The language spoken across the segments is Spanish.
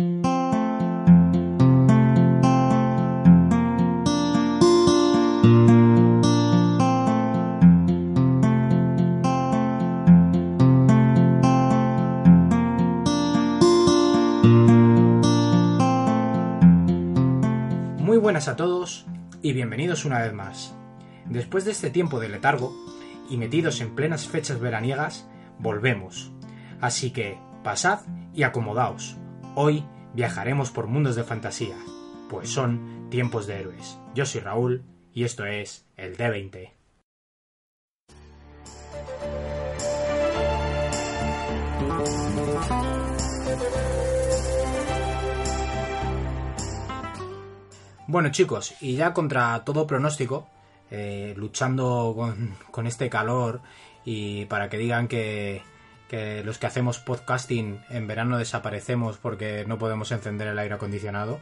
Muy buenas a todos y bienvenidos una vez más. Después de este tiempo de letargo y metidos en plenas fechas veraniegas, volvemos. Así que pasad y acomodaos. Hoy viajaremos por mundos de fantasía, pues son tiempos de héroes. Yo soy Raúl y esto es el D20. Bueno chicos, y ya contra todo pronóstico, eh, luchando con, con este calor y para que digan que, que los que hacemos podcasting en verano desaparecemos porque no podemos encender el aire acondicionado.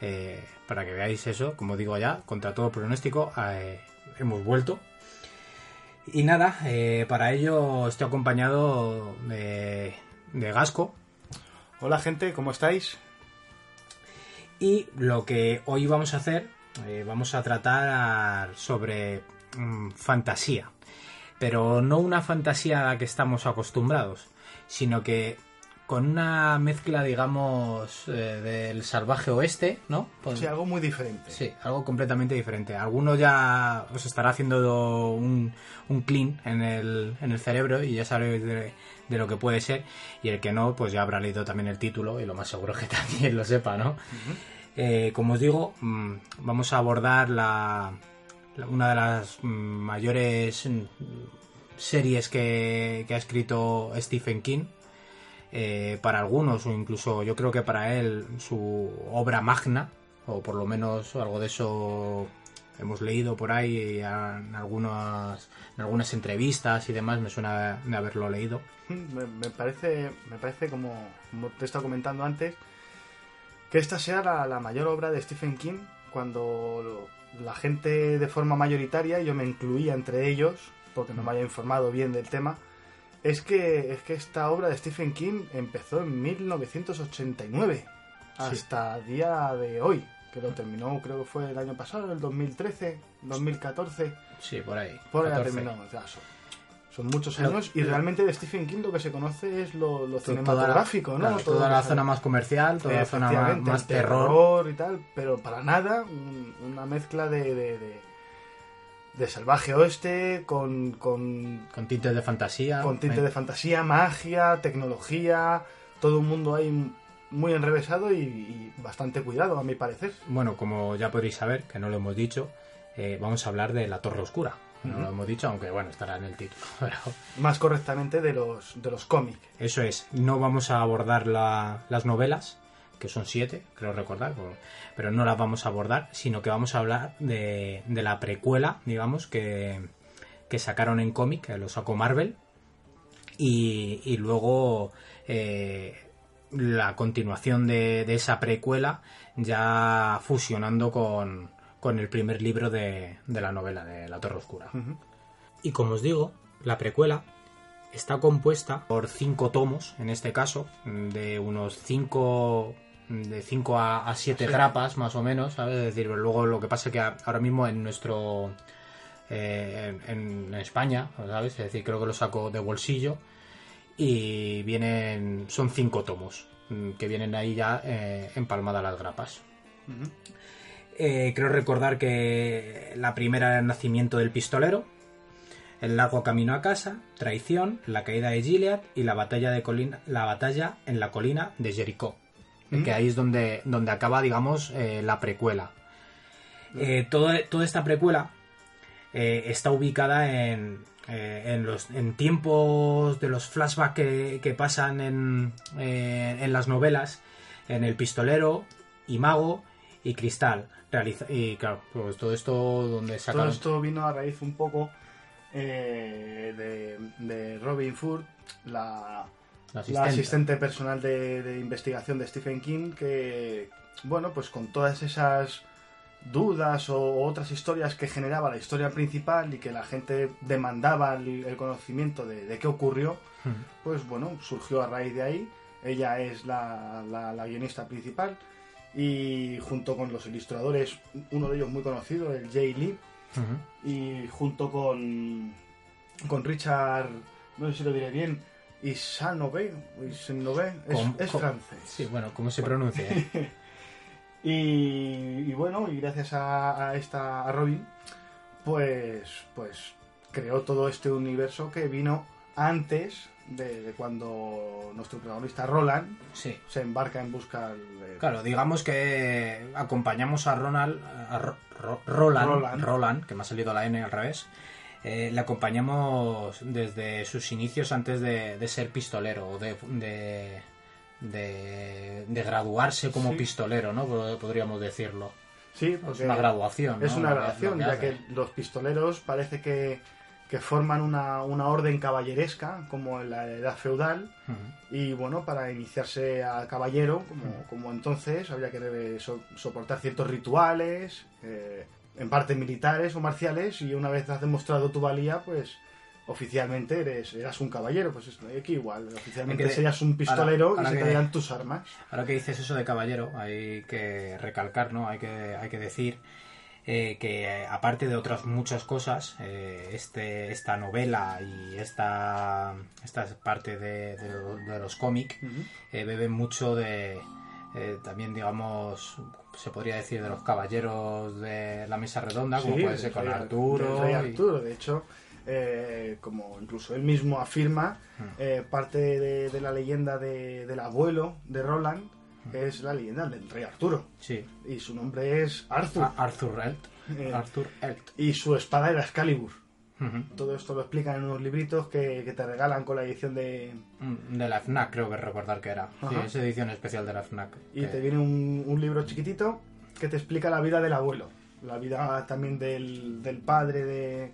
Eh, para que veáis eso, como digo ya, contra todo pronóstico, eh, hemos vuelto. Y nada, eh, para ello estoy acompañado de, de Gasco. Hola gente, ¿cómo estáis? Y lo que hoy vamos a hacer, vamos a tratar sobre mm, fantasía. Pero no una fantasía a la que estamos acostumbrados, sino que con una mezcla, digamos, eh, del salvaje oeste, ¿no? Pues- Sí, algo muy diferente. Sí, algo completamente diferente. Alguno ya os estará haciendo un, un clean en el, en el cerebro y ya sabréis de, de lo que puede ser. Y el que no, pues ya habrá leído también el título y lo más seguro es que también lo sepa, ¿no? Eh, como os digo, mm, vamos a abordar la- una de las mayores series que, ha escrito Stephen King. Eh, para algunos, o incluso yo creo que para él, su obra magna, o por lo menos algo de eso hemos leído por ahí en algunas, en algunas entrevistas y demás, me suena de haberlo leído. Me, parece, me parece como, te he estado comentando antes, que esta sea la, la mayor obra de Stephen King cuando la gente de forma mayoritaria, yo me incluía entre ellos, porque no me había informado bien del tema, es que, es que esta obra de Stephen King empezó en 1989 hasta día de hoy, que lo terminó creo que fue el año pasado, el 2013, 2014. Sí, por ahí. Por ahí 14. terminó. o sea, son, muchos años y realmente de Stephen King lo que se conoce es lo, lo To- cinematográfico, toda, ¿no? claro, toda la zona más comercial, toda la zona más, terror. y tal, pero para nada un- una mezcla de, de, de, de salvaje oeste con, con, Con tintes de fantasía. con tinte Eh, de fantasía, magia, tecnología, todo un mundo ahí muy enrevesado y, y bastante cuidado, a mi parecer. Bueno, como ya podréis saber, que no lo hemos dicho, eh, vamos a hablar de La Torre Oscura. No lo hemos dicho, aunque bueno, estará en el título. Pero Más correctamente de los, de los cómics. eso es, no vamos a abordar la- las novelas, que son siete, creo recordar, pero no las vamos a abordar, sino que vamos a hablar de, de la precuela, digamos, que, que sacaron en cómic, lo sacó Marvel, y, y luego eh, la continuación de, de esa precuela ya fusionando con, con el primer libro de, de la novela de La Torre Oscura. Y como os digo, la precuela está compuesta por cinco tomos, en este caso, de unos cinco de 5 a 7 Sí. grapas más o menos, ¿sabes? Es decir, luego lo que pasa es que ahora mismo en nuestro eh, en, en España, ¿sabes? Es decir, creo que lo saco de bolsillo y vienen son cinco tomos mm, que vienen ahí ya eh, empalmadas las grapas. Eh, creo recordar que la primera era el nacimiento del pistolero, el largo camino a casa, traición, la caída de Gilead y la batalla de colina, la batalla en la colina de Jericó, Mm. que ahí es donde, donde acaba, digamos, eh, la precuela. Eh, todo- toda esta precuela eh, está ubicada en, en, los, en tiempos de los flashbacks que, que pasan en, en las novelas. en El Pistolero, y Mago y Cristal. Realiza y claro, pues todo esto donde Todo sacaron... esto vino a raíz un poco eh, de, de Robin Ford, la, la la asistente. personal de, de investigación de Stephen King, que, bueno, pues con todas esas dudas o otras historias que generaba la historia principal y que la gente demandaba el, el conocimiento de, de qué ocurrió, pues bueno, surgió a raíz de ahí. Ella es la- la guionista principal y junto con los ilustradores, uno de ellos muy conocido, el Jay Lee, y junto con, con Richard, no sé si lo diré bien, Isanove, Isanove, es, es francés. Sí, bueno, ¿cómo se pronuncia? eh? Y, y bueno, y gracias a, a esta a Robin, pues, pues creó todo este universo que vino antes de, de cuando nuestro protagonista Roland sí. se embarca en busca de... Claro, digamos que acompañamos a Ronald, a Ro- Ro- Roland, Roland. Roland, que me ha salido la N al revés. eh, le acompañamos desde sus inicios antes de, de ser pistolero o de, de, de- de graduarse como Sí. pistolero, ¿no? Pod- Podríamos decirlo. Sí, Es porque una graduación. es una graduación, ya que los pistoleros parece que, que forman una, una orden caballeresca, como en la edad feudal. Y bueno, para iniciarse a caballero, como, como entonces, habría que so- soportar ciertos rituales, eh, en parte militares o marciales, y una vez has demostrado tu valía, pues oficialmente eres eras un caballero. Pues es- aquí igual, oficialmente serías un pistolero ahora- ahora y se que- te darían tus armas. Ahora que dices eso de caballero, hay que recalcar, ¿no? Hay que, hay que decir eh, que aparte de otras muchas cosas, eh, este, esta novela y esta, esta parte de, de lo- de los cómics eh, beben mucho de también, digamos, se podría decir de los caballeros de la mesa redonda, como puede ser con rey- Arturo. rey y- Arturo, de hecho, como incluso él mismo afirma, Mm. eh, parte de, de la leyenda de- del abuelo de Roland es la leyenda del rey Arturo. Sí, Y su nombre es Arthur. Arthur Elt. Eh. Arthur Elt. Y su espada era Excalibur. Todo esto lo explican en unos libritos que, que te regalan con la edición de... Mm, De la FNAC, creo que recordar que era. Sí, es edición especial de la FNAC. Y que- te viene un, un libro chiquitito que te explica la vida del abuelo. La vida también del, del padre de,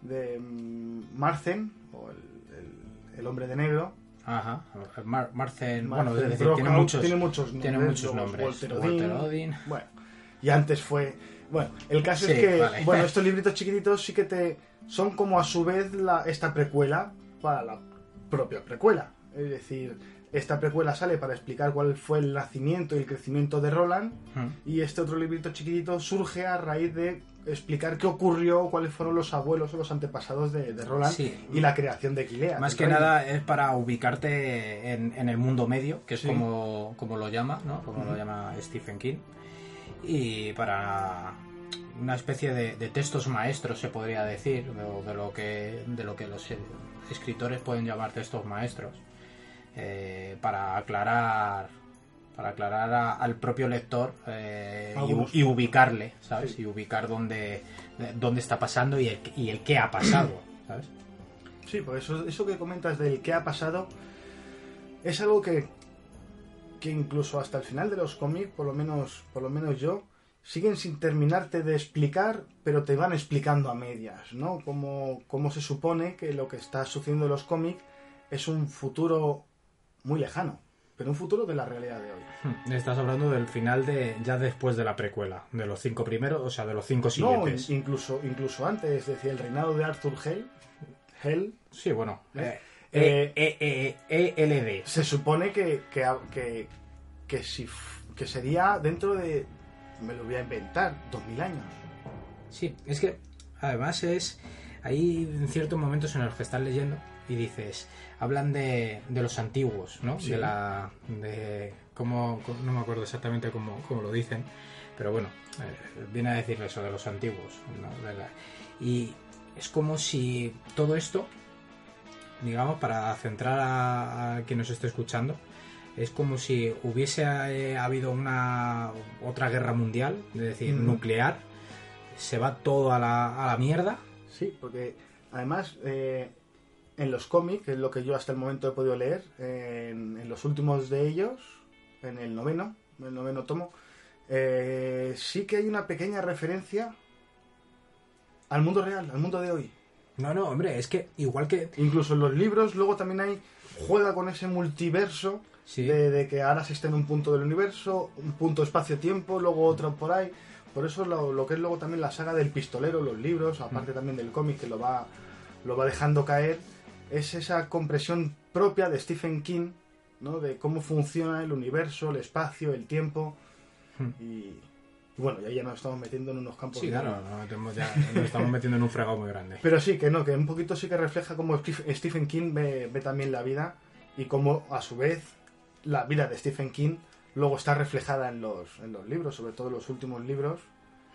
de mm, Marcen, o el, el- el hombre de negro. Ajá. Mar Marcen bueno, es decir, tiene muchos, tiene muchos nombres. tiene muchos nombres. Walter Walter Odin. Odin. Bueno, y antes fue... Bueno, el caso Sí, es que, vale. bueno, estos libritos chiquititos sí que te... Son como a su vez la, esta precuela para la propia precuela. Es decir, esta precuela sale para explicar cuál fue el nacimiento y el crecimiento de Roland y este otro librito chiquitito surge a raíz de explicar qué ocurrió, cuáles fueron los abuelos o los antepasados de, de Roland Sí. y la creación de Gilea. Más que reino. nada es para ubicarte en, en el mundo medio, que es Sí. como, como lo llama, ¿no? Como lo llama Stephen King. Y para una especie de, de textos maestros, se podría decir, de, de lo que, de lo que los escritores pueden llamar textos maestros, eh, para aclarar para aclarar a- al propio lector eh, y, Algunos. y ubicarle, ¿sabes? Sí. Y ubicar dónde, dónde está pasando y el, y el qué ha pasado, ¿sabes? Sí, pues eso, eso que comentas del qué ha pasado es algo que, que incluso hasta el final de los cómics, por lo menos, por lo menos yo, siguen sin terminarte de explicar, pero te van explicando a medias, ¿no? Como, como se supone que lo que está sucediendo en los cómics es un futuro muy lejano, pero un futuro de la realidad de hoy. Hmm, Estás hablando del final de ya después de la precuela, de los cinco primeros, o sea, de los cinco No, siguientes. incluso, incluso antes, es decir, el reinado de Arthur Hell, Hell Sí, bueno. Eh, Eh, eh, eh, eh, ELD. se supone que, que, que, que si, que sería dentro de, me lo voy a inventar, 2000 años. Sí, es que además es. Hay ciertos momentos en los que estás leyendo y dices. Hablan de, de los antiguos, ¿no? Sí. De la. de. Cómo, cómo- no me acuerdo exactamente cómo, cómo lo dicen, pero bueno, eh, viene a decir eso de los antiguos. ¿no? De la- y es como si todo esto, digamos, para centrar a, a quien nos esté escuchando, es como si hubiese eh, habido una otra guerra mundial, es decir, Mm. nuclear, se va todo a la, a la mierda. Sí, porque además eh, en los cómics, es lo que yo hasta el momento he podido leer, en, en los últimos de ellos, en el noveno, en el noveno tomo, eh, sí que hay una pequeña referencia al mundo real, al mundo de hoy. No, no, hombre, es que igual que... Incluso en los libros, luego también hay, juega con ese multiverso Sí. de, de que ahora se está en un punto del universo, un punto espacio-tiempo, luego otro por ahí. Por eso lo, lo que es luego también la saga del pistolero, los libros, aparte también del cómic que lo va, lo va dejando caer, es esa compresión propia de Stephen King, ¿no? De cómo funciona el universo, el espacio, el tiempo. Y, y bueno, y ahí ya nos estamos metiendo en unos campos. Sí, claro, no, ya- nos estamos metiendo en un fregado muy grande. Pero sí, que no, que un poquito sí que refleja cómo Stephen King ve, ve también la vida y cómo a su vez la vida de Stephen King luego está reflejada en los, en los libros, sobre todo en los últimos libros,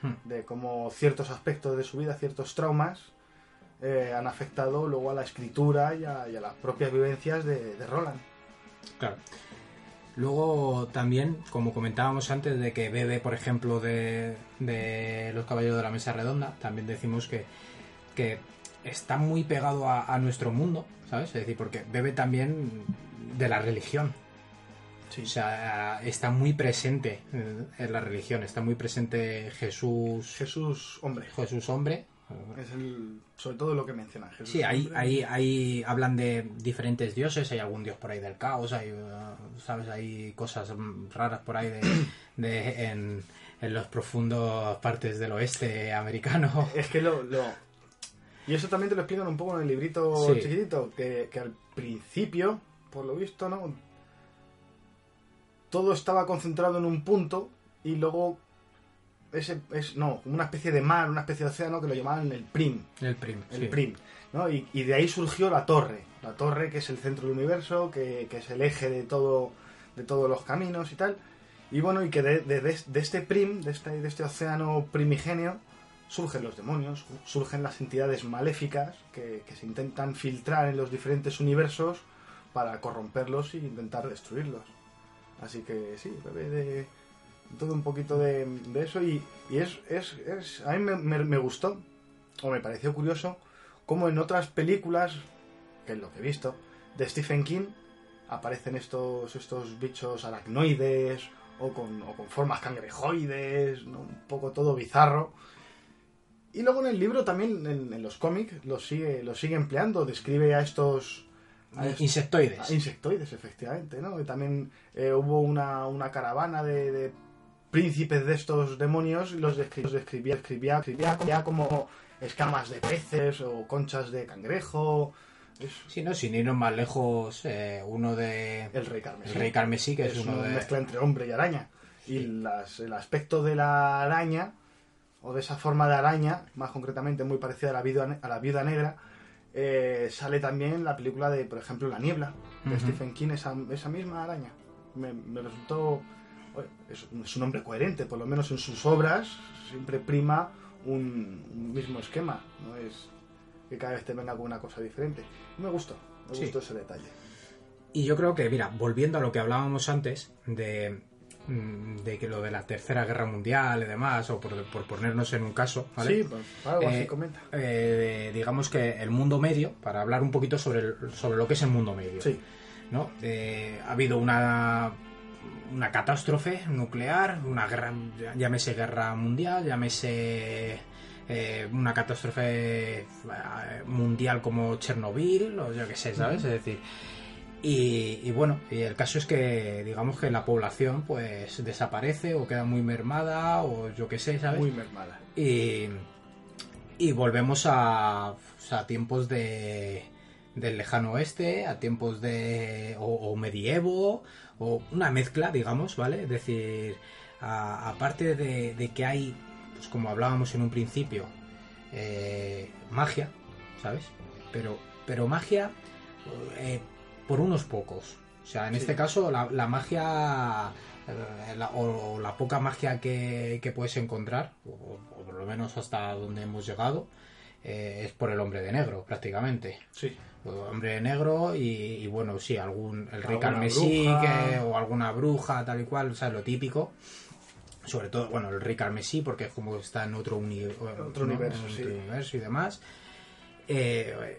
Hmm. de cómo ciertos aspectos de su vida, ciertos traumas, eh, han afectado luego a la escritura y a, y a las propias vivencias de, de Roland. Claro. Luego también, como comentábamos antes de que bebe, por ejemplo, de, de Los Caballeros de la Mesa Redonda, también decimos que, que está muy pegado a, a nuestro mundo, ¿sabes? Es decir, porque bebe también de la religión. Sí. O sea, está muy presente en la religión, está muy presente Jesús, Jesús, hombre, Jesús hombre. Es el, sobre todo lo que menciona Jesús. Sí, ahí, ahí, ahí hablan de diferentes dioses, hay algún dios por ahí del caos, hay, uh, ¿sabes? Hay cosas mm, raras por ahí de, de- en, en los profundos partes del oeste americano. Es que lo, lo- Y eso también te lo explican un poco en el librito Sí. chiquitito, que, que al principio, por lo visto, ¿no? Todo estaba concentrado en un punto y luego ese es no, como una especie de mar, una especie de océano que lo llamaban el Prim, El prim. el sí. Prim, ¿no? Y, y de ahí surgió la torre, la torre que es el centro del universo, que, que es el eje de todo de todos los caminos y tal. Y bueno, y que de, de- este Prim, de este, de este océano primigenio, surgen los demonios, surgen las entidades maléficas que, que se intentan filtrar en los diferentes universos para corromperlos e intentar destruirlos. Así que sí, bebe de todo un poquito de, de eso y, y es, es, es- a mí me, me- me gustó o me pareció curioso como en otras películas, que es lo que he visto, de Stephen King aparecen estos, estos bichos aracnoides o con, o con formas cangrejoides, ¿no? un poco todo bizarro. Y luego en el libro también, en, en los cómics, lo sigue, lo sigue empleando, describe a estos... a Insectoides. Ah, insectoides, efectivamente, ¿no? Y también eh, hubo una, una caravana de, de príncipes de estos demonios los, descri- los describía, escribía, escribía como escamas de peces o conchas de cangrejo. Es Sí, no, sin irnos más lejos, eh, uno de... el rey carmesí. El rey carmesí, que es, es uno una de... mezcla entre hombre y araña. Y las- el aspecto de la araña, o de esa forma de araña, más concretamente muy parecida a la viuda, a la viuda negra, eh, sale también en la película de, por ejemplo, La Niebla, de. Stephen King, esa, esa misma araña. Me, me resultó... Es, un hombre coherente, por lo menos en sus obras siempre prima un, un mismo esquema, no es que cada vez te venga con una cosa diferente. Me gustó, me Sí. gustó ese detalle. Y yo creo que, mira, volviendo a lo que hablábamos antes, de, mm, de que lo de la Tercera Guerra Mundial y demás, o por, por ponernos en un caso, ¿vale? Sí, pues algo así Eh, comenta. eh, digamos que el mundo medio, para hablar un poquito sobre, el- sobre lo que es el mundo medio. Sí. ¿no? Eh, ha habido una, una catástrofe nuclear, una guerra, llámese guerra mundial, llámese eh, una catástrofe eh, mundial como Chernobyl, o yo qué sé, ¿sabes? Es decir, y, y bueno, y el caso es que digamos que la población pues desaparece o queda muy mermada o yo qué sé, ¿sabes? Muy mermada. Y, y volvemos a, sea, a tiempos de, del lejano oeste, a tiempos de. O, o medievo, o una mezcla, digamos, ¿vale? Es decir, aparte de, de que hay, pues como hablábamos en un principio, eh, magia, ¿sabes? Pero, pero magia eh, por unos pocos. O sea, en Sí. este caso, la, la magia eh, la- o, o la poca magia que, que puedes encontrar, o, o por lo menos hasta donde hemos llegado, eh, es por el hombre de negro, prácticamente. Sí. Hombre de negro y, y, bueno, sí, algún el rey carmesí que- o alguna bruja, tal y cual, o sea, lo típico. Sobre todo, bueno, el rey carmesí, porque es como está en otro, uni- Otro ¿no? universo, En sí. otro universo y demás. Eh,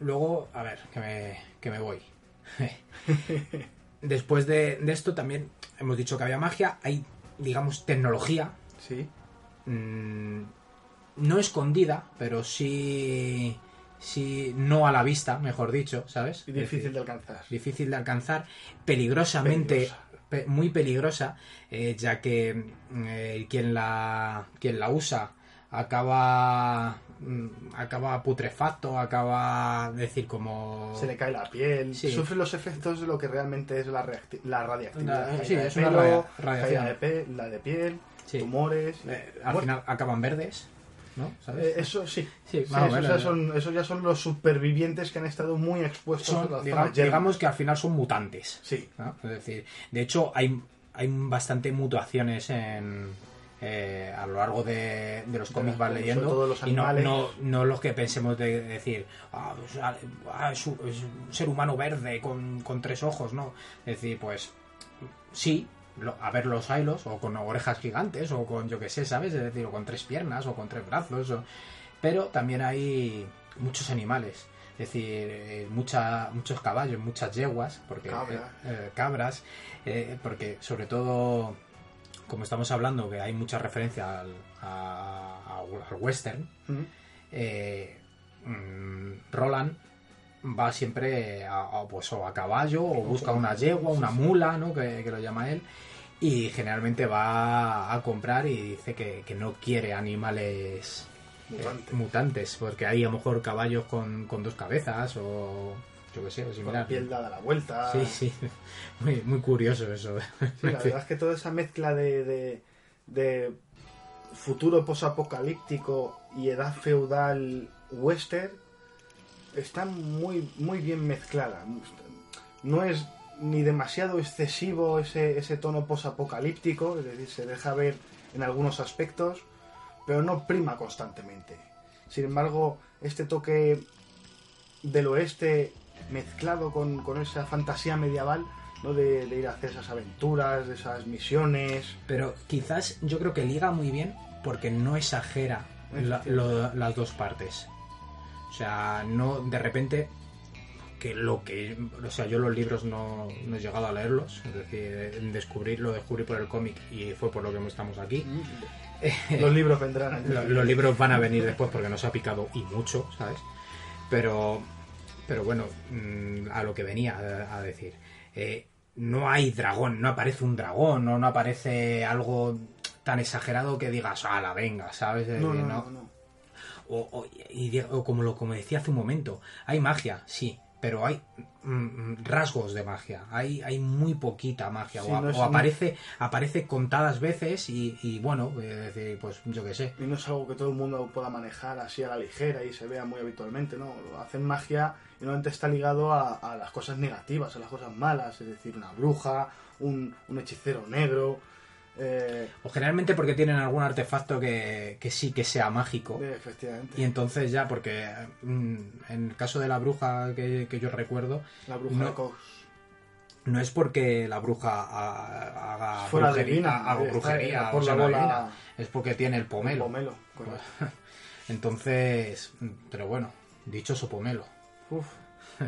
luego, a ver, que me, que me voy. después de, de esto también hemos dicho que había magia, hay, digamos, tecnología, Sí. mm, no escondida, pero sí, sí, no a la vista, mejor dicho, ¿sabes? Y difícil de alcanzar. difícil de alcanzar, peligrosamente, Peligrosa. pe- muy peligrosa, eh, ya que mm, eh, quien la quien la usa acaba mm, acaba putrefacto, acaba decir como Se le cae la piel, Sí. sufre los efectos de lo que realmente es la, la radiactividad. La- sí, es una pelo, radiación. caída de, pe- la de piel, Sí. tumores. eh, al Bueno, final acaban verdes, ¿no? ¿Sabes? eh, eso sí. Sí, Sí, más o esos, ya son, esos ya son los supervivientes que han estado muy expuestos a son, las digamos, digamos que al final son mutantes. Sí, ¿no? Es decir, de hecho hay, hay bastante mutaciones en, eh, a lo largo de, de los cómics vas leyendo los y no, no, no los que pensemos de decir "Ah, pues, ah, ah, es, un, es un ser humano verde con, con tres ojos, ¿no? Es decir, pues sí, a ver los hilos o con orejas gigantes o con yo que sé, ¿sabes? Es decir, o con tres piernas o con tres brazos, o- pero también hay muchos animales. Es decir, eh, mucha, muchos caballos, muchas yeguas, porque Cabras. eh, eh, cabras, eh, porque sobre todo, como estamos hablando, que hay mucha referencia al, a- a- al western, eh, mm, Roland va siempre a, a, pues, o a caballo o busca una yegua, una mula, ¿no? que, que lo llama él, y generalmente va a comprar y dice que, que no quiere animales eh, Mutante. mutantes, porque hay a lo mejor caballos con, con dos cabezas o yo que sé, o Con la similar. piel dada la vuelta. Sí, sí, muy, muy curioso eso. Sí, la verdad es que toda esa mezcla de, de, de futuro posapocalíptico y edad feudal western está muy, muy bien mezclada. No es ni demasiado excesivo ese, ese tono posapocalíptico, es decir, se deja ver en algunos aspectos, pero no prima constantemente. Sin embargo, este toque del oeste mezclado con, con esa fantasía medieval, ¿no? De, de ir a hacer esas aventuras, de esas misiones. Pero quizás yo creo que liga muy bien porque no exagera la- lo- las dos partes. O sea, no de repente que lo que o sea yo los libros no, no he llegado a leerlos es decir en descubrirlo descubrí por el cómic y fue por lo que estamos aquí. Los libros vendrán. Lo- los libros van a venir después porque nos ha picado y mucho sabes pero pero bueno mm, a lo que venía a, decir. Eh, no hay dragón no aparece un dragón no no aparece algo tan exagerado que digas a la venga sabes no, no. O, o- y de- o como lo como decía hace un momento, hay magia, sí, pero hay mm, mm, rasgos de magia. Hay, hay muy poquita magia. Sí, o, no aparece, aparece contadas veces y, y bueno, eh, pues yo qué sé. Y no es algo que todo el mundo pueda manejar así a la ligera y se vea muy habitualmente, ¿no? Hacen magia y normalmente está ligado a, a las cosas negativas, a las cosas malas, es decir, una bruja, un, un hechicero negro. Eh, O generalmente porque tienen algún artefacto que, que sí que sea mágico. eh, efectivamente. Y entonces ya, porque mm, en el caso de la bruja que, que yo recuerdo, La bruja no- de Cos. no es porque la bruja ha- haga Fuera brujería, divina, haga brujería por o la bola- divina, es porque tiene el pomelo. Entonces, pero bueno, dichoso pomelo. Uf,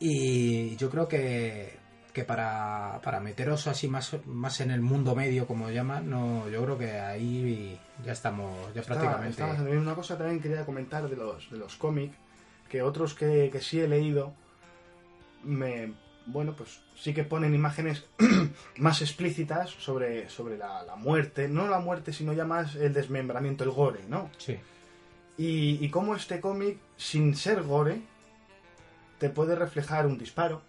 Y yo creo que, que para, para meteros así más, más en el mundo medio, como llaman, no, yo creo que ahí ya estamos, ya está- prácticamente. Una cosa también quería comentar de los, de los cómics, que otros que, que sí he leído, me, bueno, pues sí que ponen imágenes más explícitas sobre, sobre la, la muerte, no la muerte, sino ya más el desmembramiento, el gore, ¿no? Sí, Y, y cómo este cómic, sin ser gore, te puede reflejar un disparo,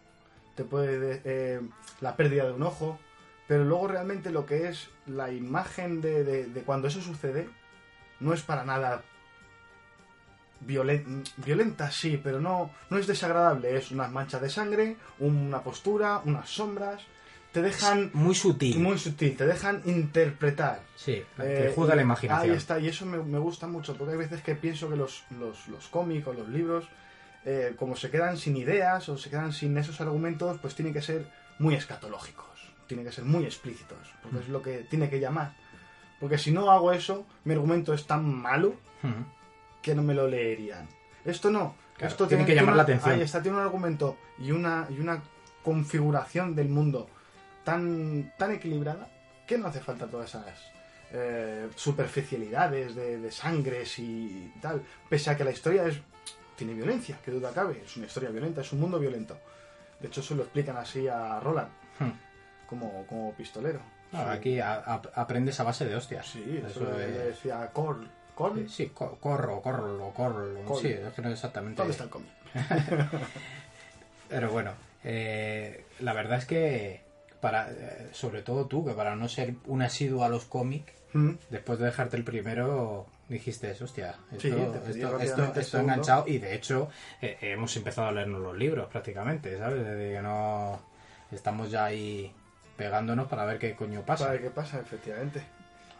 te puede eh, la pérdida de un ojo, pero luego realmente lo que es la imagen de, de- de cuando eso sucede no es para nada violen- violenta, sí, pero no, no es desagradable, es unas manchas de sangre, una postura, unas sombras, te dejan muy sutil. muy sutil, te dejan interpretar. Sí, Eh, que juega la imaginación. Ahí está, y eso me, me gusta mucho, porque hay veces que pienso que los, los, los cómics o los libros, eh, como se quedan sin ideas o se quedan sin esos argumentos, pues tienen que ser muy escatológicos, tienen que ser muy explícitos, porque es lo que tiene que llamar. Porque si no hago eso, mi argumento es tan malo Ujú. que no me lo leerían. Esto no. Claro, Esto tiene que llamar una- la atención. Ahí está, tiene un argumento y una, y una configuración del mundo tan, tan equilibrada que no hace falta todas esas eh, superficialidades de, de sangres y tal. Pese a que la historia es tiene violencia, que duda cabe. Es una historia violenta, es un mundo violento. De hecho, eso lo explican así a Roland, Hmm. como, como pistolero. Sí. aquí a- a- aprendes a base de hostias. Sí, eso, es- decía Cor. ¿Cor? Sí, sí, co- corro, corro, corro. Corro. Sí, es que no es exactamente. ¿Dónde está el cómic? Pero bueno, eh, la verdad es que, para, eh, sobre todo tú, que para no ser un asiduo a los cómics, Mm. después de dejarte el primero, dijiste, hostia, esto, Sí, esto, enganchado y de hecho eh, hemos empezado a leernos los libros prácticamente, ¿sabes? Desde que no estamos ya ahí pegándonos para ver qué coño pasa. ¿Sabe qué pasa? Efectivamente.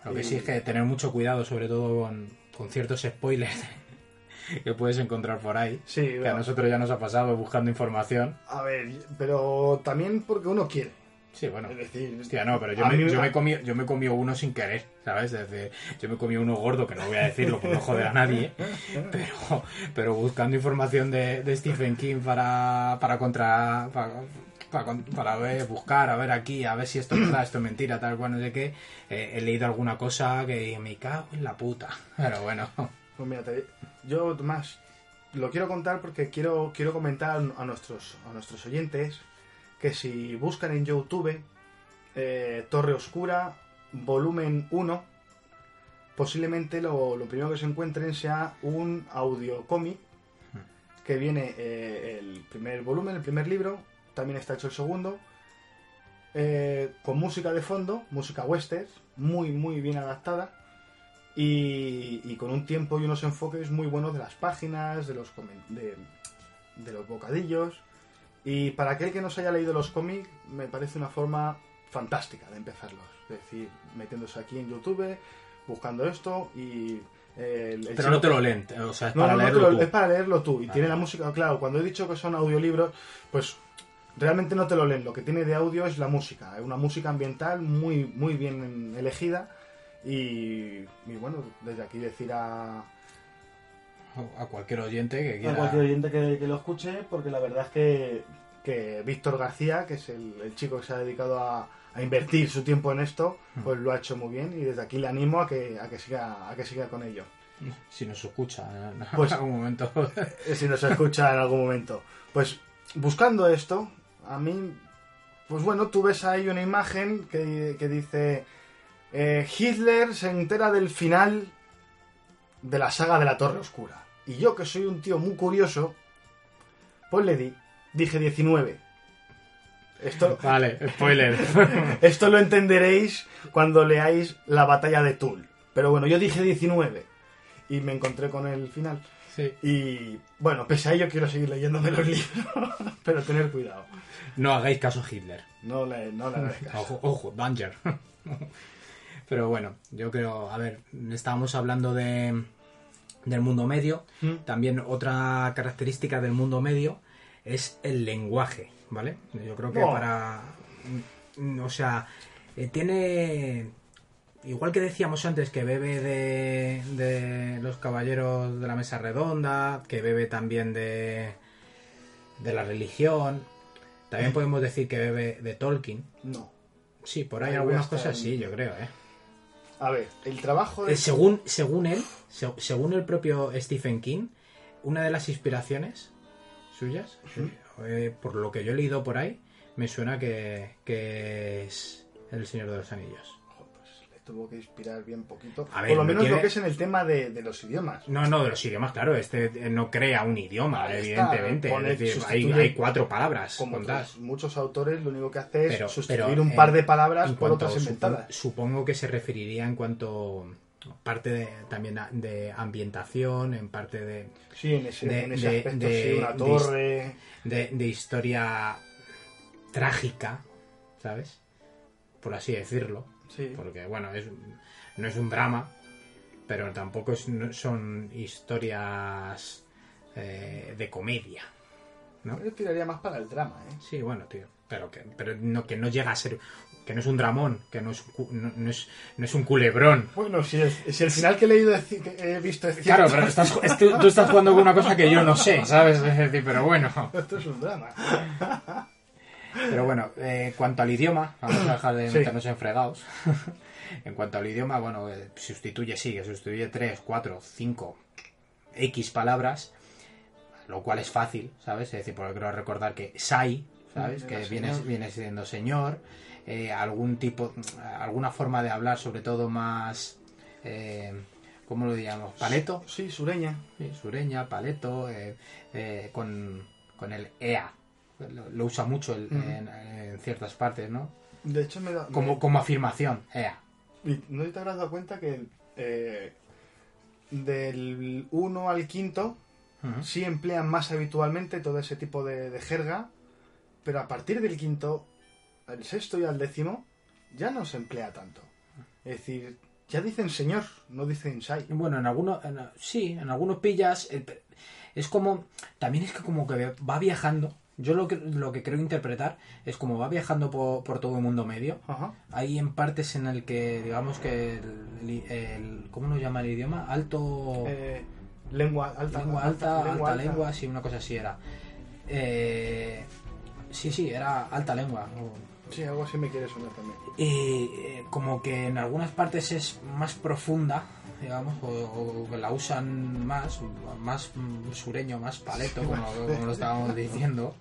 Lo que Y- sí es que tener mucho cuidado, sobre todo con, con ciertos spoilers que puedes encontrar por ahí. Sí, Que a nosotros ya nos ha pasado buscando información. a ver, pero también porque uno quiere. Sí, bueno. Es decir, Hostia, no, pero yo me, yo, me comí, yo me comí uno sin querer, ¿sabes? Es decir, yo me comí uno gordo, que no voy a decirlo por no joder a nadie, pero, pero buscando información de, de Stephen King para, para contra... Para, para ver, buscar, a ver aquí, a ver si esto es verdad, esto es mentira, tal cual, no sé qué. eh, he leído alguna cosa que me cago en la puta. Pero bueno, Pues mira, te- yo más lo quiero contar porque quiero, quiero comentar a nuestros, a nuestros oyentes que si buscan en YouTube eh, Torre Oscura, volumen 1, posiblemente lo, lo primero que se encuentren sea un audio cómic que viene eh, el primer volumen, el primer libro, también está hecho el segundo, eh, con música de fondo, música western, muy, muy bien adaptada y, con un tiempo y unos enfoques muy buenos de las páginas, de los, de los bocadillos. Y para aquel que no se haya leído los cómics, me parece una forma fantástica de empezarlos. Es decir, metiéndose aquí en YouTube, buscando esto y... eh, el- el pero no te lo leen, o sea, es no, para no, no, leerlo lo- tú. es para leerlo tú. Y Vale. tiene la música, claro, cuando he dicho que son audiolibros, pues realmente no te lo leen. Lo que tiene de audio es la música. Es una música ambiental muy, muy bien elegida. Y, y bueno, desde aquí decir a, A cualquier oyente que quiera... a cualquier oyente que, que lo escuche, porque la verdad es que, que Víctor García, que es el, el chico que se ha dedicado a, a invertir su tiempo en esto, pues lo ha hecho muy bien y desde aquí le animo a que, a que, siga, a que siga con ello. Si nos escucha en Pues- algún momento. Eh, si nos escucha en algún momento. Pues buscando esto, a mí, pues bueno, tú ves ahí una imagen que, que dice eh, Hitler se entera del final de la saga de la Torre Oscura. Y yo que soy un tío muy curioso, pues le di, dije 19. Esto, Vale, spoiler. esto lo entenderéis cuando leáis la batalla de Toul. Pero bueno, yo dije 19 y me encontré con el final. Sí. Y bueno, pese a ello quiero seguir leyéndome los libros, pero tener cuidado. No hagáis caso a Hitler. No le, no le hagáis caso. Ojo, ojo, danger. Pero bueno, yo creo, a ver, estábamos hablando de del mundo medio. Mm. También otra característica del mundo medio es el lenguaje, ¿vale? Yo creo que Oh. para... mm, O sea, eh, tiene... Igual que decíamos antes que bebe de, de los caballeros de la mesa redonda, que bebe también de, de la religión, también podemos decir que bebe de Tolkien. No. Sí, por ahí Ahí algunas cosas en- sí, yo creo, ¿eh? A ver, el trabajo de... Eh, según, según él, se- según el propio Stephen King, una de las inspiraciones suyas, eh, por lo que yo he leído por ahí, me suena que, que es El Señor de los Anillos. Tuvo que inspirar bien poquito. A ver, Por lo no menos lo que es en el tema de, de los idiomas. No, no, de los idiomas, claro, este eh, no crea un idioma, Ahí evidentemente. es decir, hay, cuatro palabras Como otros- muchos autores lo único que hace es Pero- sustituir pero, un par de palabras por otras inventadas. Supongo que se referiría en cuanto parte de, también de ambientación, en parte de, Sí, en ese, de- en ese de- aspecto, de- sí, una torre... de, de historia trágica, ¿sabes? Por así decirlo. Sí. Porque, bueno, es, no es un drama, pero tampoco es- no son historias eh, de comedia. ¿no? Yo tiraría más para el drama, ¿eh? Sí, bueno, tío. Pero que, pero no, que no llega a ser. Que no es un dramón, que no es, no, no es, no es un culebrón. Bueno, si el, si el final que he leído es que he visto es cierto, Claro, pero estás, es- tú, tú estás jugando con una cosa que yo no sé, ¿sabes? Es decir, pero bueno. esto es un drama. Pero bueno, eh, en cuanto al idioma, vamos a dejar de Sí. meternos en fregados. en cuanto al idioma, bueno, eh, sustituye, sí, que sustituye 3, 4, 5, X palabras, lo cual es fácil, ¿sabes? Es decir, porque creo recordar que Sai, ¿sabes? Mm, Que viene, viene siendo señor, eh, algún tipo, alguna forma de hablar, sobre todo más, eh, ¿cómo lo diríamos? Paleto, Sí, sureña. Sí, sureña, paleto, con, con el EA. Lo, lo usa mucho el- en, en ciertas partes, ¿no? De hecho, me da. Como, me- como afirmación, EA. No te habrás dado cuenta que eh, del 1 al quinto sí emplean más habitualmente todo ese tipo de, de jerga, pero a partir del quinto, al sexto y al décimo, ya no se emplea tanto. Es decir, ya dicen señor, no dicen sai. Bueno, en algunos, en- sí, en algunos pillas es como, también es que como que va viajando. Yo lo que, lo que creo interpretar es como va viajando por, por todo el mundo medio. Ajá. Hay en partes en el que, digamos que, el, el- ¿cómo lo llama el idioma? Alto... Eh, lengua alta. lengua alta, lengua alta lengua, sí, una cosa así era. Eh, sí, sí, era alta lengua. Sí, algo así me quiere sonar también. Y eh, como que en algunas partes es más profunda, digamos, o, la usan más, más sureño, más paleto, como, como lo estábamos diciendo.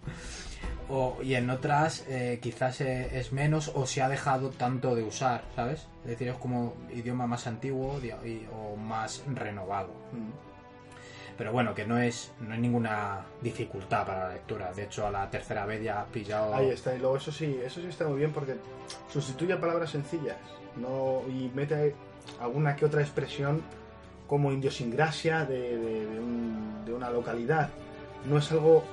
O, y en otras eh, quizás eh, es menos o se ha dejado tanto de usar, ¿sabes? Es decir, es como idioma más antiguo y- o más renovado. Mm. Pero bueno, que no es, no hay ninguna dificultad para la lectura. De hecho, a la tercera vez ya has pillado. Ahí está, y luego eso sí, eso sí está muy bien porque sustituye palabras sencillas no y mete alguna que otra expresión como idiosincrasia de, de- de un- de una localidad. No es algo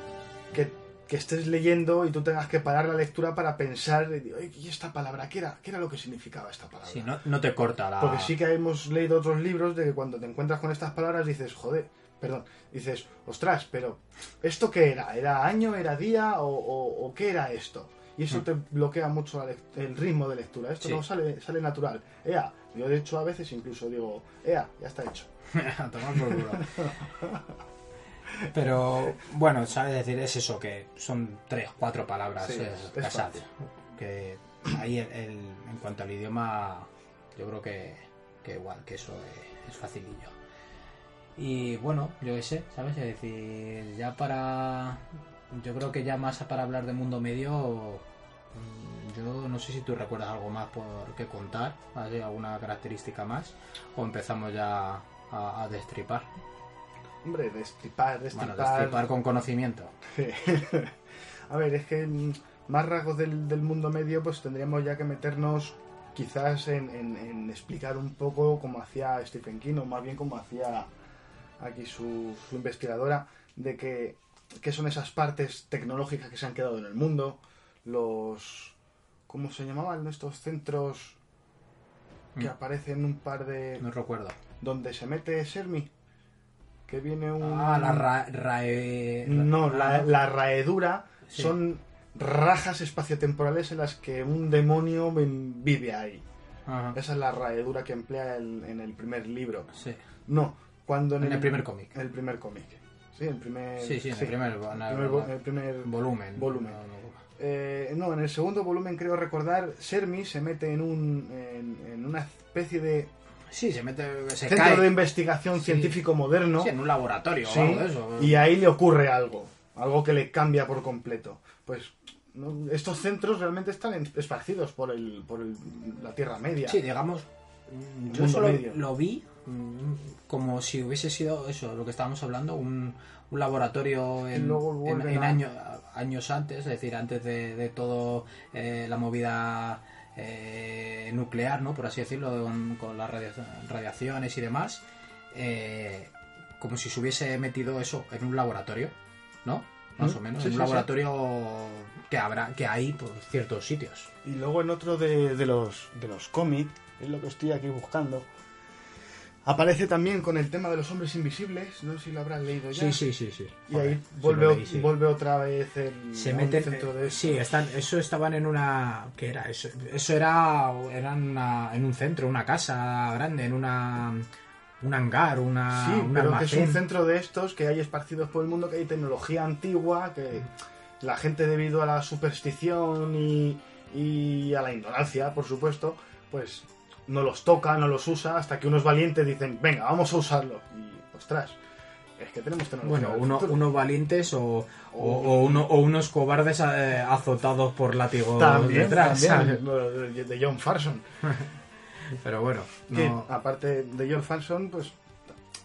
que, que estés leyendo y tú tengas que parar la lectura para pensar, y, "Oye, ¿y esta palabra? ¿Qué era, ¿Qué era lo que significaba esta palabra? Sí, no, no te corta la. Porque sí que hemos leído otros libros de que cuando te encuentras con estas palabras dices, joder, perdón, dices, ostras, pero ¿esto qué era? ¿Era año, era día o, o- o qué era esto? Y eso Hmm. te bloquea mucho el ritmo de lectura. Esto Sí. no sale, sale natural. Ea, yo de hecho a veces incluso digo, ea, ya está hecho. Por culo. Pero bueno, sabes decir, es eso, que son tres, cuatro palabras Sí, es casadas. fácil. Que ahí el- el- en cuanto al idioma, yo creo que, que igual, que eso es, es facilillo. Y bueno, yo qué sé, ¿sabes? Es decir, ya para. Yo creo que ya más para hablar de mundo medio. Mm, Yo no sé si tú recuerdas algo más por qué contar, alguna característica más, o empezamos ya a, a destripar. Hombre, destripar, Bueno, destripar. destripar con conocimiento. a ver, es que más rasgos del, del mundo medio, pues tendríamos ya que meternos quizás en, en- en explicar un poco cómo hacía Stephen King, o más bien cómo hacía aquí su, su investigadora, de que, qué son esas partes tecnológicas que se han quedado en el mundo, los... ¿Cómo se llamaban estos centros que Mm. aparecen un par de... No recuerdo. donde se mete Sermi? Que viene un... Ah, la ra- rae... No, ah, la, la raedura Sí. son rajas espaciotemporales en las que un demonio vive ahí. Ajá. Esa es la raedura que emplea el- en el primer libro. Sí. No, cuando en, En el primer cómic. El primer cómic. Sí, el primer. Sí, sí, en el primer, en el- primer vo- el primer volumen. volumen. No, no. Eh, no, en el segundo volumen creo recordar, Sermi se mete en un en, en una especie de Sí, se mete, se centro cae. de investigación Sí. científico moderno. Sí, en un laboratorio Sí, o algo de eso. y ahí le ocurre algo, algo que le cambia por completo. Pues ¿no? estos centros realmente están esparcidos por el, por el- la Tierra Media. Sí, digamos, yo solo medio. lo vi como si hubiese sido eso, lo que estábamos hablando, un, un laboratorio en, en- año- años antes, es decir, antes de, de todo eh, la movida eh, nuclear, ¿no? Por así decirlo, con, con las radia- radiaciones y demás, eh, como si se hubiese metido eso en un laboratorio, ¿no? Más Mm, o menos, sí, en un sí, sí. laboratorio que habrá, que hay por ciertos sitios. Y luego en otro de, de los, de los cómics, es lo que estoy aquí buscando, aparece también con el tema de los hombres invisibles, no sé si lo habrás leído ya. Sí, sí, sí, sí. Y ahí Joder, vuelve, lo leí, sí. vuelve otra vez el se meten centro de eh, sí están eso estaban en una qué era eso eso era era en, una- en un centro una casa grande en una un hangar una Sí, un pero que es un centro de estos que hay esparcidos por el mundo, que hay tecnología antigua, que la gente debido a la superstición y, y a la ignorancia, por supuesto, pues no los toca, no los usa, hasta que unos valientes dicen, venga, vamos a usarlo. Y, ostras, es que tenemos tecnología. Bueno, uno- unos valientes o, o, o uno- o unos cobardes eh, azotados por látigos También, detrás. de, John Farson. Pero bueno, Que, aparte de John Farson, pues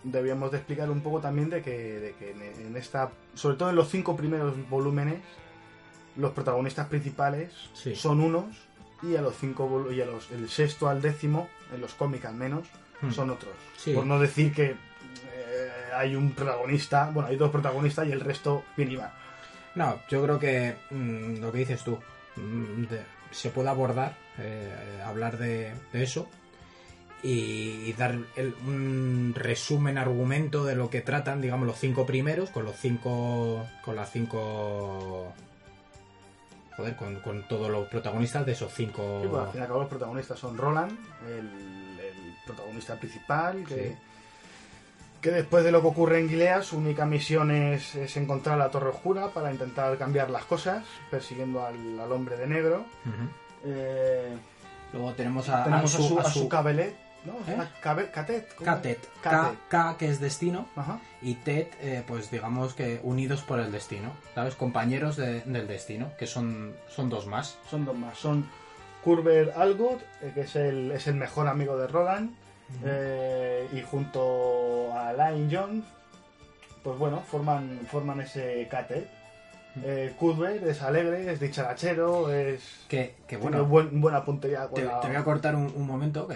debíamos de explicar un poco también de que, de que en, en esta, sobre todo en los cinco primeros volúmenes, los protagonistas principales Sí. son unos y a los cinco y a los el sexto al décimo, en los cómics al menos, Hmm. son otros. Sí. Por no decir que eh, hay un protagonista, bueno, hay dos protagonistas y el resto bien iba. No, yo creo que mm, lo que dices tú, mm, de- se puede abordar, eh, hablar de, de eso y, y dar el- un resumen argumento de lo que tratan, digamos, los cinco primeros, con los cinco. con las cinco. Joder, con, con todos los protagonistas de esos cinco. Bueno, al fin y al cabo los protagonistas son Roland, el, el protagonista principal, que, Sí. que después de lo que ocurre en Gilead, su única misión es, es encontrar la Torre Oscura para intentar cambiar las cosas, persiguiendo al, al hombre de negro. Eh, Luego tenemos a, tenemos a su, a su, Cabelet, ¿no? ¿Eh? Cabe- Catet. ¿cómo? Catet. K, que es destino, Ajá. y Ted, eh, pues digamos que unidos por el destino, ¿sabes? Compañeros de- del destino, que son, son dos más. Son dos más. Son Curver Algood, eh, que es el, es el mejor amigo de Roland, eh, y junto a Line Jones, pues bueno, forman, forman ese Catet. Eh, Cuthbert es alegre, es dicharachero, es. Que, que tiene bueno, buen- buena puntería con te, la- te voy a cortar un, un momento, que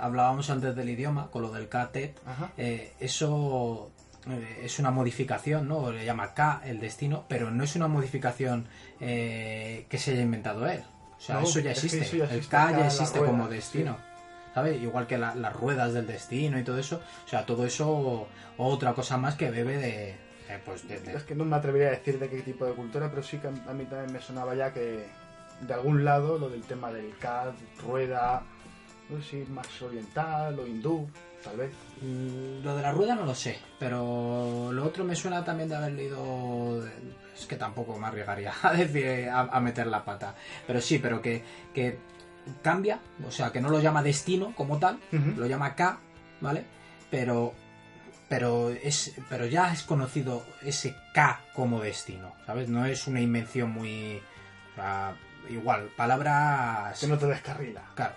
hablábamos antes del idioma, con lo del. Ajá. Eh, eso eh, es una modificación, ¿no? Le llama K el destino, pero no es una modificación eh, que se haya inventado él. O sea, No, eso ya es que existe. eso ya el K K, ya existe rueda, como destino. ¿Sabes? Igual que la- las ruedas del destino y todo eso. O sea, todo eso, otra cosa más que bebe de. eh, pues de- de- Es que no me atrevería a decir de qué tipo de cultura, pero sí que a mí también me sonaba ya que de algún lado lo del tema del CAD, rueda, no sé si más oriental o hindú, tal vez. Mm, Lo de la rueda no lo sé, pero lo otro me suena también de haber leído. Es que tampoco me arriesgaría a decir a, a meter la pata. Pero sí, pero que, que cambia, o sea, que no lo llama destino como tal, lo llama K, ¿vale? Pero pero es pero ya es conocido ese K como destino, ¿sabes? No es una invención muy igual, palabras Que no te descarrila. claro.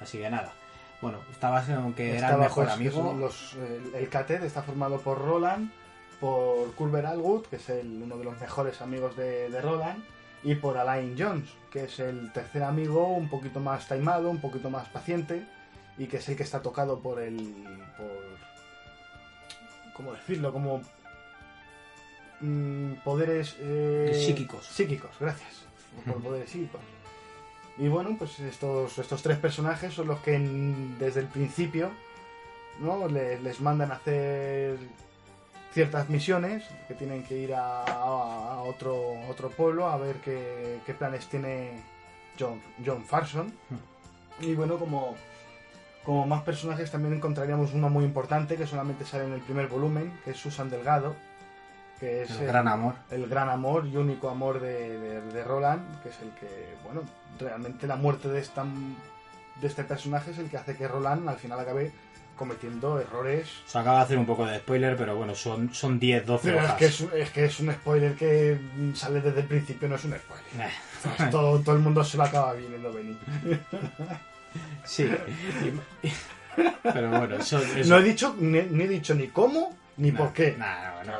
Así que nada. Bueno, estabas que era el mejor pues, amigo. los- el, el CATED está formado por Roland, por Culver Alwood, que es el- uno de los mejores amigos de, de Roland, y por Alain Jones, que es el tercer amigo, un poquito más taimado, un poquito más paciente, y que es el que está tocado por el. por. ¿Cómo decirlo? Como. mm, poderes. eh, Psíquicos. Psíquicos, gracias. Por poderes psíquicos. Y bueno, pues estos, estos tres personajes son los que en- desde el principio ¿no? Le- les mandan a hacer ciertas misiones, que tienen que ir a, a- a otro, otro pueblo a ver qué, qué planes tiene John, John Farson. Y bueno, como, como más personajes también encontraríamos uno muy importante que solamente sale en el primer volumen, que es Susan Delgado, que es El gran amor. el gran amor y único amor de, de- de Roland, que es el que, bueno, realmente la muerte de, esta, de este personaje es el que hace que Roland al final acabe cometiendo errores. Se acaba de hacer un poco de spoiler, pero bueno, son, son 10, 12 Pero es hojas. que es, es que es un spoiler que sale desde el principio, no es un spoiler. Eh, Todo, todo el mundo se lo acaba viendo venir. sí. Pero bueno, eso, eso- No he dicho ni, ni he dicho ni cómo ni Nah, por qué. nah, no, no.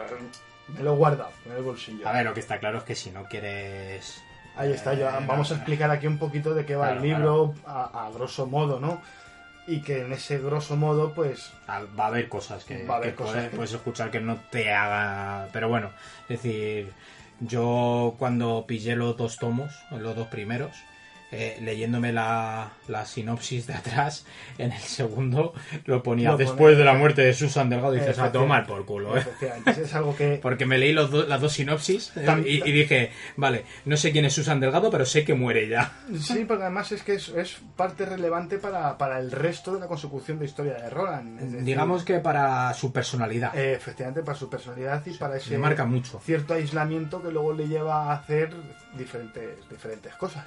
Me lo he guardado en el bolsillo. A ver, lo que está claro es que si no quieres... Ahí está, ya Eh, vamos a explicar aquí un poquito de qué va Claro, el libro a, a grosso modo, ¿no? Y que en ese grosso modo, pues, Ah, Va a haber cosas que, Va a haber que cosas puedes, que- puedes escuchar que no te haga... Pero bueno, es decir, yo cuando pillé los dos tomos, los dos primeros, eh, leyéndome la, la sinopsis de atrás, en el segundo lo ponía después de la muerte de Susan Delgado y dices, a Efectivamente. tomar por culo, ¿eh? Es algo que... Porque me leí los do- las dos sinopsis eh, y, y dije, vale, no sé quién es Susan Delgado, pero sé que muere ya. Sí, porque además es que es, es parte relevante para, para el resto de la consecución de historia de Roland. decir, Digamos que para su personalidad. eh, efectivamente, para su personalidad y para ese marca mucho. cierto aislamiento que luego le lleva a hacer diferentes, diferentes cosas.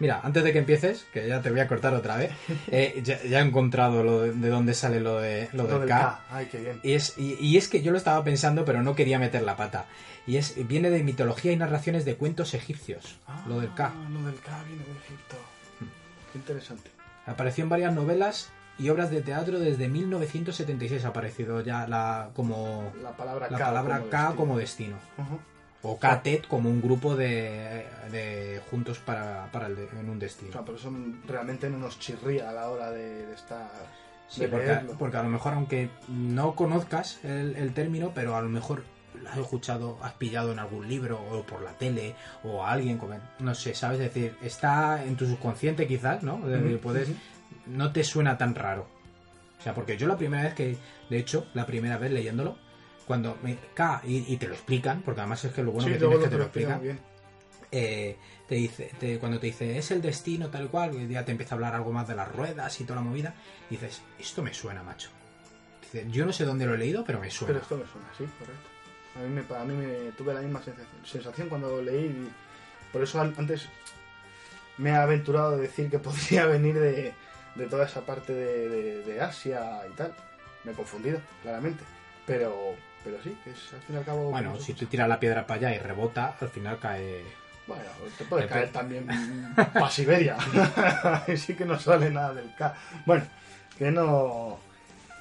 Mira, antes de que empieces, que ya te voy a cortar otra vez, eh, ya, ya he encontrado lo de, de dónde sale lo, de, lo, del K. Ay, qué bien. Y es, y, y es que yo lo estaba pensando, pero no quería meter la pata. Y es viene de mitología y narraciones de cuentos egipcios, lo del K. Ah, Lo del K viene de Egipto. Qué interesante. Apareció en varias novelas y obras de teatro desde 1976. Ha aparecido ya la, como La palabra la K. palabra como K destino. como destino. O KTET como un grupo de, de juntos para, para el de- en un O destino. sea, por eso realmente no nos chirría a la hora de, de estar. Sí, de porque, a lo mejor, aunque no conozcas el, el término, pero a lo mejor lo has escuchado, has pillado en algún libro o por la tele o a alguien, no sé, ¿sabes? Es decir, está en tu subconsciente quizás, ¿no? Ujú, puedes, no te suena tan raro. O sea, porque yo la primera vez que, de hecho, la primera vez leyéndolo, cuando me K y, y te lo explican, porque además es que lo bueno sí, que tienes es que te lo lo explica explican, eh, te dice, te- cuando te dice es el destino tal cual, y ya te empieza a hablar algo más de las ruedas y toda la movida, y dices, esto me suena, macho. Dice, yo no sé dónde lo he leído, pero me suena. Pero esto me suena, sí, correcto. A mí me, a mí me tuve la misma sensación, sensación cuando lo leí. y por eso an- antes me he aventurado a decir que podría venir de, de toda esa parte de, de- de Asia y tal. Me he confundido, claramente. Pero, pero sí, que es al fin y al cabo. bueno, si tú tiras la piedra para allá y rebota, al final cae... Bueno, te puedes Dep- caer también para Siberia. Ahí sí que no sale nada del K. Bueno, que no.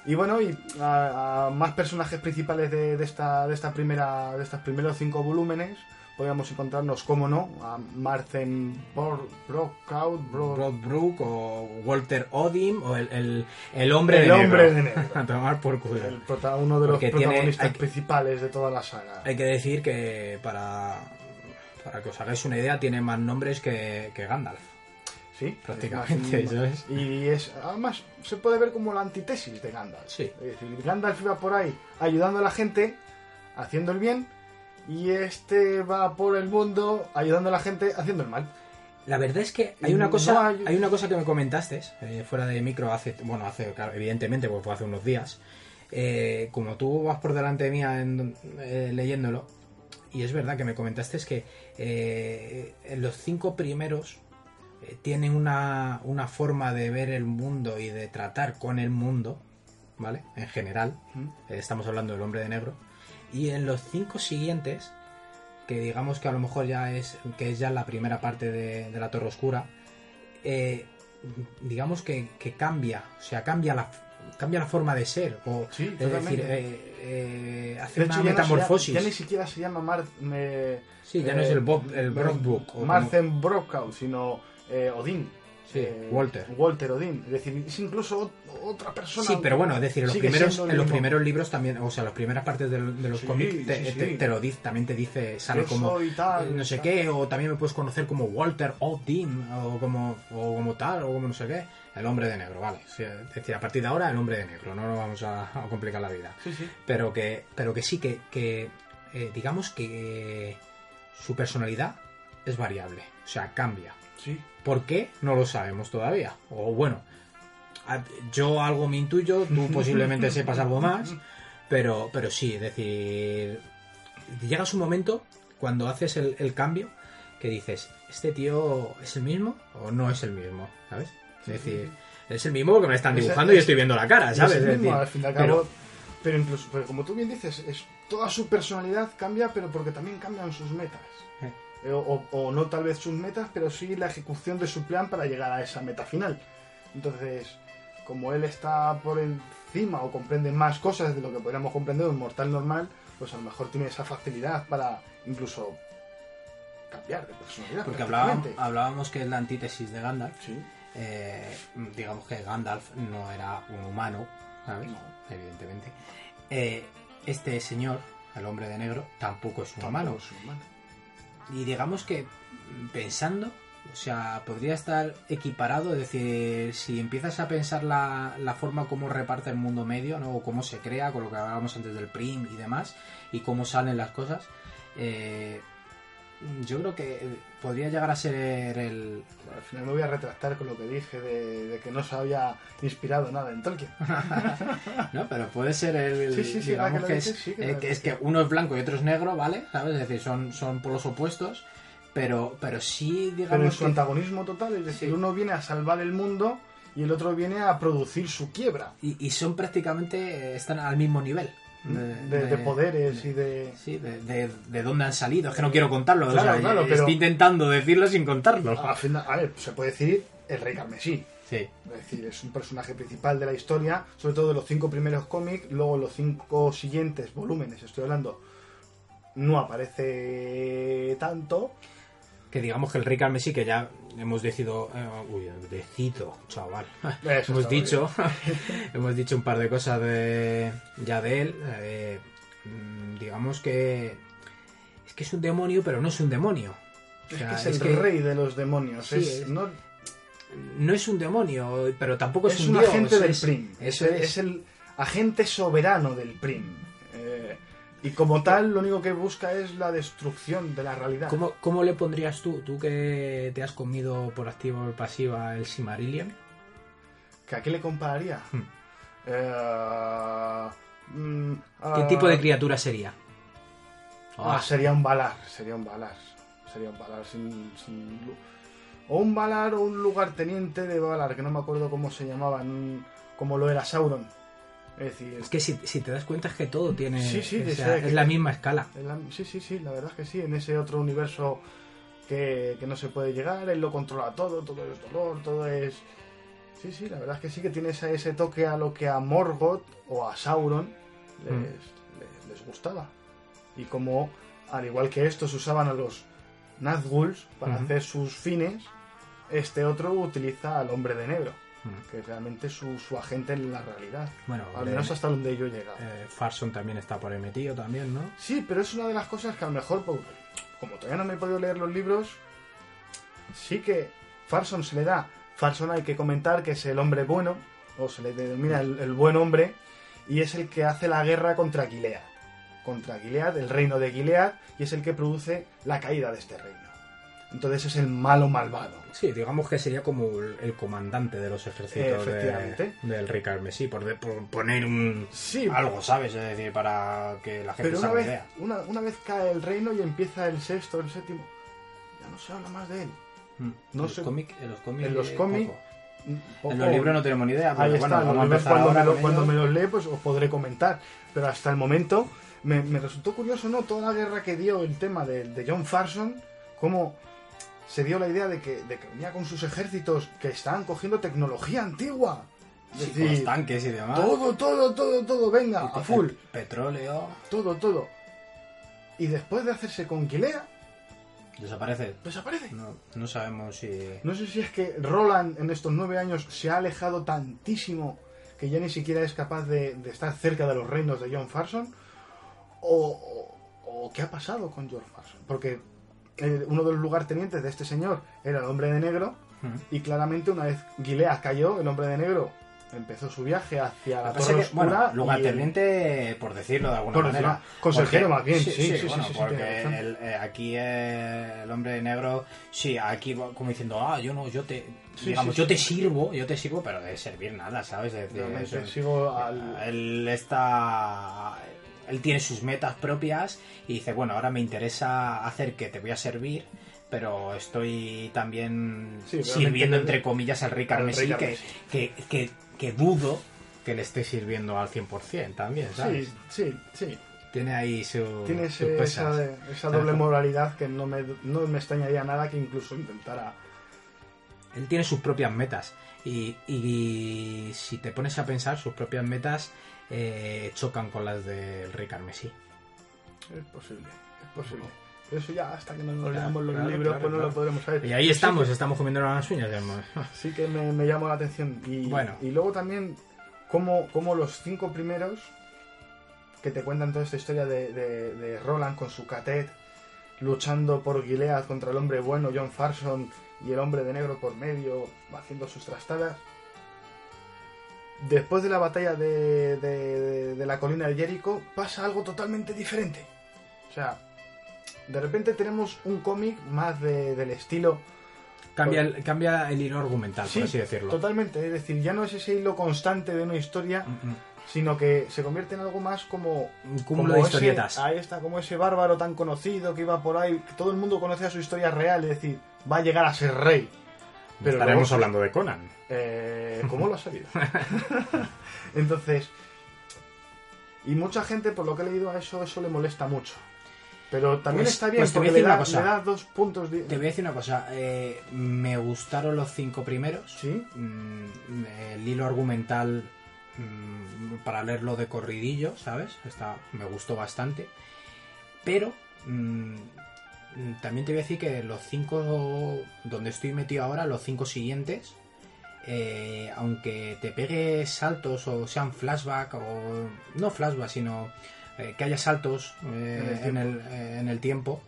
Y bueno, y a, a más personajes principales de, de esta, de esta primera, de estos primeros cinco volúmenes, podríamos encontrarnos, como no, a Marcen Broadbrook o Walter Odim o el, el, el hombre El de hombre negro. de negro. a tomar por culo. uno de los tiene- protagonistas hay principales de toda la saga. Hay que decir que para, para que os hagáis una idea, tiene más nombres que, que Gandalf. Sí, Prácticamente, es más-. Y es, además, se puede ver como la antítesis de Gandalf. Sí. Es decir, Gandalf iba por ahí ayudando a la gente, haciendo el bien, y este va por el mundo ayudando a la gente haciendo el mal. La verdad es que hay una no cosa, hay- una cosa que me comentaste eh, fuera de micro hace, bueno, hace, claro, evidentemente, porque fue hace unos días. Eh, como tú vas por delante mía en- eh, leyéndolo, y es verdad que me comentaste es que eh, los cinco primeros tienen una, una forma de ver el mundo y de tratar con el mundo, ¿vale? En general, estamos hablando del hombre de negro. Y en los cinco siguientes, que digamos que a lo mejor ya es, que es ya la primera parte de, de la Torre Oscura, eh, digamos que, que cambia, o sea, cambia la, cambia la forma de ser, o Sí, es decir, eh, eh, hace De una hecho, ya, no se metamorfosis. llama- ya ni siquiera se llama Mar, me- sí, ya no eh, es el Bob, el Marcen Brockout, sino eh, Odín. Sí, Eh, Walter. Walter Odín. Es decir, es incluso ot- otra persona. Sí, pero bueno, es decir, en los, primeros, en los primeros libros también, o sea, las primeras partes de, de los Sí, cómics te, sí, sí. te- te lo dice, también te dice, sale Yo como tal, no sé tal. qué, o también me puedes conocer como Walter Odin, o como, o como tal, o como no sé qué, el hombre de negro, vale. Es decir, a partir de ahora, el hombre de negro, no nos vamos a, a complicar la vida. Pero que, pero que sí, que, que eh, digamos que su personalidad es variable, o sea, cambia. Sí. ¿Por qué? No lo sabemos todavía. O bueno, yo algo me intuyo, tú posiblemente sepas algo más, pero, pero sí, es decir, llegas un momento cuando haces el, el cambio que dices, ¿este tío es el mismo o no es el mismo? ¿Sabes? Es decir, es el mismo porque me están Es- dibujando y es- estoy viendo la cara, ¿sabes? es el Es mismo, decir, al fin y al pero- cabo. Pero, incluso, pero como tú bien dices, es toda su personalidad cambia, pero porque también cambian sus metas. Eh. Eh, O, o no tal vez sus metas, pero sí la ejecución de su plan para llegar a esa meta final. Entonces, como él está por encima o comprende más cosas de lo que podríamos comprender un mortal normal, pues a lo mejor tiene esa facilidad para incluso cambiar de personalidad. porque hablábamos, hablábamos que es la antítesis de Gandalf. Sí, eh, digamos que Gandalf no era un humano, ¿sabes? No. Evidentemente. Eh, este señor, el hombre de negro, tampoco es un humano. Y digamos que mm, pensando, O sea, podría estar equiparado, es decir, si empiezas a pensar la, la forma como reparte el mundo medio, ¿no? O cómo se crea, con lo que hablábamos antes del prim y demás, y cómo salen las cosas, eh, yo creo que podría llegar a ser el... Al final me voy a retractar con lo que dije de, de que no se había inspirado nada en Tolkien. no, pero puede ser el... Sí, sí, sí, digamos que, que lo es, que eh, que es que uno es blanco y otro es negro, ¿vale? ¿Sabes? Es decir, son, son polos opuestos, pero, pero sí, Pero digamos su que... antagonismo total, es decir, uno viene a salvar el mundo y el otro viene a producir su quiebra Y, y son prácticamente, eh, están al mismo nivel. De, de poderes y de... Sí, de, de, de dónde han salido. Es que no quiero contarlo. o Claro, sea, claro, estoy pero- intentando decirlo sin contarlo. Final, a ver, se puede decir el rey carmesí. Sí. Es decir, es un personaje principal de la historia, sobre todo de los cinco primeros cómics, luego los cinco siguientes volúmenes, estoy hablando, no aparece tanto. Que digamos que el rey Carmesí, que ya hemos decidido. eh, uy, decido, chaval. Eso hemos dicho. hemos dicho un par de cosas de ya de él. eh, digamos que. Es que es un demonio, pero no es un demonio. O Es que es, es el que rey de los demonios. Sí, es, es- no- No es un demonio, pero tampoco es, es un, un dios, agente del es- PRIM. Eso es, es. es el agente soberano del PRIM. Y como tal, lo único que busca es la destrucción de la realidad. ¿Cómo, cómo le pondrías tú, tú que te has comido por activa o por pasiva el Simarillion? ¿Que ¿A qué le compararía? Hmm. Eh, mm, ¿Qué ah, tipo de criatura sería? Ah, sería un balar, sería un balar. Sería un balar sin, sin O un balar o un lugarteniente de balar, que no me acuerdo cómo se llamaban, como lo era Sauron. Es decir, Es que si, si te das cuenta es que todo tiene... Sí, sí, o sea, es la misma escala. la- sí, sí, sí, la verdad es que sí, en ese otro universo que, que no se puede llegar, él lo controla todo, todo es dolor, todo es... Sí, sí, la verdad es que sí que tiene ese, ese toque a lo que a Morgoth o a Sauron les, Mm. les, les gustaba. Y como, al igual que estos usaban a los Nazguls para hacer sus fines, este otro utiliza al hombre de negro, Mm. que realmente su, su agente en la realidad. Bueno, Al menos hasta donde yo he llegado. eh, Farson también está por ahí metido también, ¿no? Sí, pero es una de las cosas que a lo mejor, pues, como todavía no me he podido leer los libros, sí que Farson se le da. Farson hay que comentar que es el hombre bueno, o se le denomina el, el buen hombre, y es el que hace la guerra contra Gilead. Contra Gilead, el reino de Gilead, y es el que produce la caída de este reino. Entonces es el malo malvado. Sí, digamos que sería como el, el comandante de los ejércitos de- Efectivamente. del rey Carmesí, por, de- por poner un... Sí, Algo, ¿sabes? Es decir, para que la gente pero se una haga vez, idea. una, una vez cae el reino y empieza el sexto, el séptimo, ya no se habla más de él. Mm. no en, los sé- cómic- en los cómics... en los cómics, poco. En los libros no tenemos ni idea, Ahí bueno, está, vamos a cuando, me lo- cuando me los lee, pues os podré comentar. Pero hasta el momento me, me resultó curioso, ¿no? Toda la guerra que dio el tema de, de John Farson, cómo se dio la idea de que, de que venía con sus ejércitos que estaban cogiendo tecnología antigua. Es Sí, con decir, los tanques y demás. todo, todo, todo, todo, venga, a full, Petróleo. todo, todo. Y después de hacerse con Gilead, Desaparece. desaparece. No, no sabemos si... No sé si es que Roland en estos nueve años se ha alejado tantísimo que ya ni siquiera es capaz de, de estar cerca de los reinos de John Farson o, o- o qué ha pasado con John Farson. Porque uno de los lugartenientes de este señor era el hombre de negro y claramente una vez Gilead cayó, el hombre de negro empezó su viaje hacia la Torre que, bueno, lugarteniente, por decirlo de alguna Por manera. decirlo, consejero Porque- más bien, Sí, sí, sí, bueno, sí, porque el- eh, aquí eh, el hombre de negro, sí, aquí como diciendo, ah, yo no, yo te, digamos, yo te sirvo, yo te sirvo, pero de servir nada, ¿sabes? Realmente eso- sigo al... él está él tiene sus metas propias y dice bueno ahora me interesa hacer que te voy a servir pero estoy también Sí, sirviendo entre comillas al rey carmesí que, que, que, que dudo que le esté sirviendo al 100% también ¿sabes? Sí, sí, sí. tiene ahí su Tiene ese- esa, esa doble moralidad que no me, no me extrañaría nada que incluso intentara. él tiene sus propias metas y, y si te pones a pensar sus propias metas eh, chocan con las del rey carmesí Es posible, es posible. Pero eso ya hasta que no nos Claro, leamos los libros, claro, pues no claro. lo podremos saber. y ahí Sí estamos que- estamos comiendo las uñas. Sí que me, me llamó la atención. Y, Bueno. y luego también, como, como los cinco primeros que te cuentan toda esta historia de, de- de Roland con su catet, luchando por Gilead contra el hombre bueno, John Farson, y el hombre de negro por medio haciendo sus trastadas. Después de la batalla de, de- de la colina de Jericho pasa algo totalmente diferente. O sea, de repente tenemos un cómic más de- del estilo Cambia el, cambia el hilo argumental, Sí, por así decirlo. Totalmente, es decir, ya no es ese hilo constante de una historia, Mm, mm. sino que se convierte en algo más como... Un cúmulo de historietas. Ese, ahí está, como ese bárbaro tan conocido que iba por ahí, que todo el mundo conoce a su historia real, es decir, va a llegar a ser rey. Pero Estaremos luego- hablando de Conan. Eh, ¿Cómo lo ha sabido? Entonces, y mucha gente, por lo que he leído a eso, eso le molesta mucho. Pero también Pues- está bien pues te voy porque a le decir da, una cosa. le da dos puntos de... Te voy a decir una cosa. eh, me gustaron los cinco primeros. Sí, Mm, el hilo argumental mm, para leerlo de corridillo, ¿sabes? Está, me gustó bastante. Pero mm, también te voy a decir que los cinco donde estoy metido ahora, los cinco siguientes, eh, aunque te pegue saltos o sean flashback o no flashback, sino eh, que haya saltos eh, En en, el en el tiempo.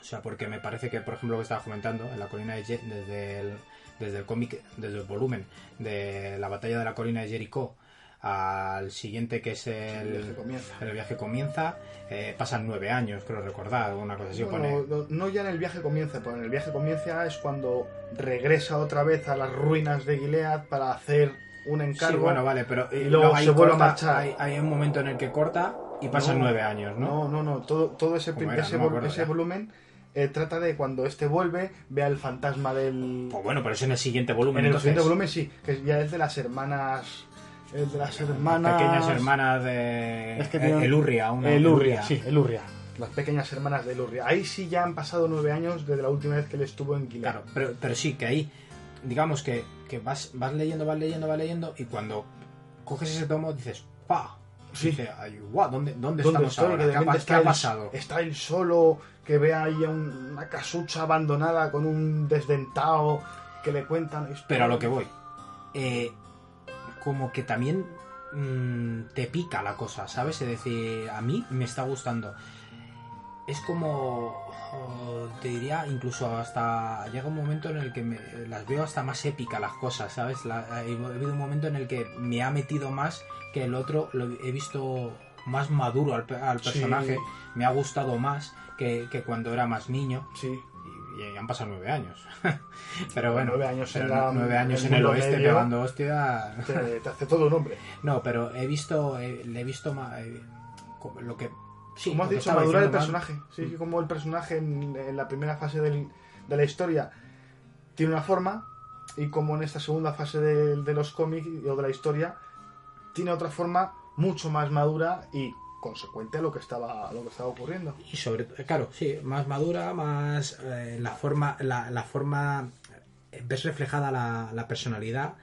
O sea, porque me parece que, por ejemplo, lo que estaba comentando, en la colina de Je- desde el, desde el cómic, desde el volumen de la batalla de la colina de Jericó al siguiente que es el, el viaje comienza. el viaje comienza, eh, pasan nueve años, creo recordar, una cosa así. Bueno, pone- no- no ya en el viaje comienza, porque en el viaje comienza es cuando regresa otra vez a las ruinas de Gilead para hacer un encargo. Sí, bueno, vale, pero y eh, luego ahí se vuelve a corta, marchar. Hay, hay un momento en el que corta y pasan No, nueve años, ¿no? No, no, no, todo, todo ese, ¿Cómo prim- era? ese, No vol- ese volumen eh, trata de cuando este vuelve, vea el fantasma del... Pues bueno, pero es en el siguiente volumen. en el entonces. siguiente volumen sí, que ya es de las hermanas... El de las hermanas... Pequeñas hermanas de Es que Elurria, una Elurria, sí, Elurria. Las pequeñas hermanas de Elurria. Ahí sí ya han pasado nueve años desde la última vez que él estuvo en Gilead. Claro, pero, pero sí, que ahí, digamos que, que vas, vas leyendo, vas leyendo, vas leyendo, y cuando coges ese tomo dices, ¡pa! Sí. Dice, guau, ¿dónde, dónde, ¿Dónde estamos ahora? ¿Qué ha, pasado? Está él solo, que ve ahí a un- una casucha abandonada con un desdentado que le cuentan. Pero a lo que voy, eh, como que también mm, te pica la cosa, ¿sabes? Es decir, a mí me está gustando. Es como, oh, te diría, incluso hasta llega un momento en el que me- las veo hasta más épicas las cosas, ¿sabes? La- ha habido un momento en el que me ha metido más que el otro, lo he visto más maduro al, al Sí. personaje, me ha gustado más que, que cuando era más niño. Sí. Y, han pasado nueve años. pero bueno, Nueve años en la- nueve años en el oeste medio. pegando hostia. Te, te hace todo un hombre. No, pero he visto, eh, le he visto más, eh, lo que... Sí, como has dicho, madurar el personaje. Sí, que como el personaje en, en la primera fase del- de la historia tiene una forma y como en esta segunda fase de, de los cómics o de la historia tiene otra forma mucho más madura y consecuente a lo que estaba, a lo que estaba ocurriendo. Y sobre todo, claro, sí, más madura, más eh, la forma, la, la forma, eh, ves reflejada la, la personalidad,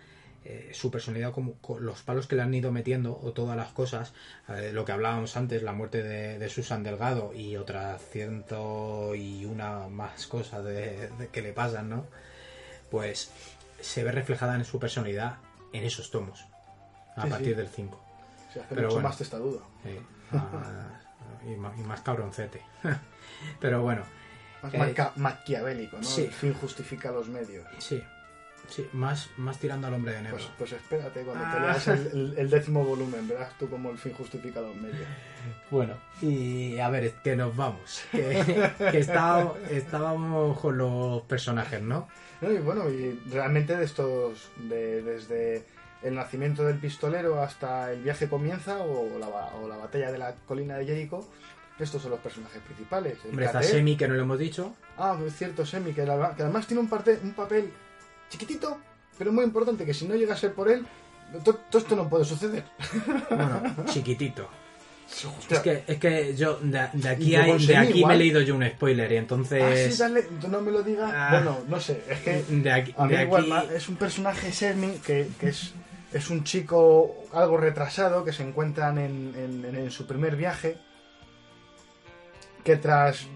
eh, su personalidad como con los palos que le han ido metiendo o todas las cosas, eh, lo que hablábamos antes, la muerte de, de Susan Delgado y otras ciento y una más cosas de, de que le pasan, ¿no? Pues se ve reflejada en su personalidad en esos tomos, a Sí, partir sí. del 5. Se hace Pero mucho bueno. más testarudo. Sí. Ah, y, más, y más cabroncete. Pero bueno, Más Eh, maquiavélico, ¿no? sí. El fin justifica los medios. sí, sí, más, más tirando al hombre de negro. Pues, pues espérate, cuando te Ah. leas el, el- el décimo volumen, verás tú cómo el fin justifica los medios. Bueno, y a ver, que nos vamos. Que, estábamos con los personajes, ¿no? No, y bueno, y realmente de estos, de, desde el nacimiento del pistolero hasta el viaje comienza o la, o la batalla de la colina de Jericho, estos son los personajes principales. El Hombre, está Semi, que no lo hemos dicho. Ah, es cierto, Semi, que, la- que además tiene un, parte, un papel chiquitito, pero muy importante, que si no llega a ser por él, to- todo esto no puede suceder. Bueno, chiquitito. Es que, es que yo, de, aquí, hay, de aquí me he leído yo un spoiler y ah, entonces... sí, dale, no me lo digas. Ah. bueno, no sé, es que de aquí, A mí de igual aquí- es un personaje Semi que, que es, es un chico algo retrasado que se encuentran en, en- en su primer viaje que tras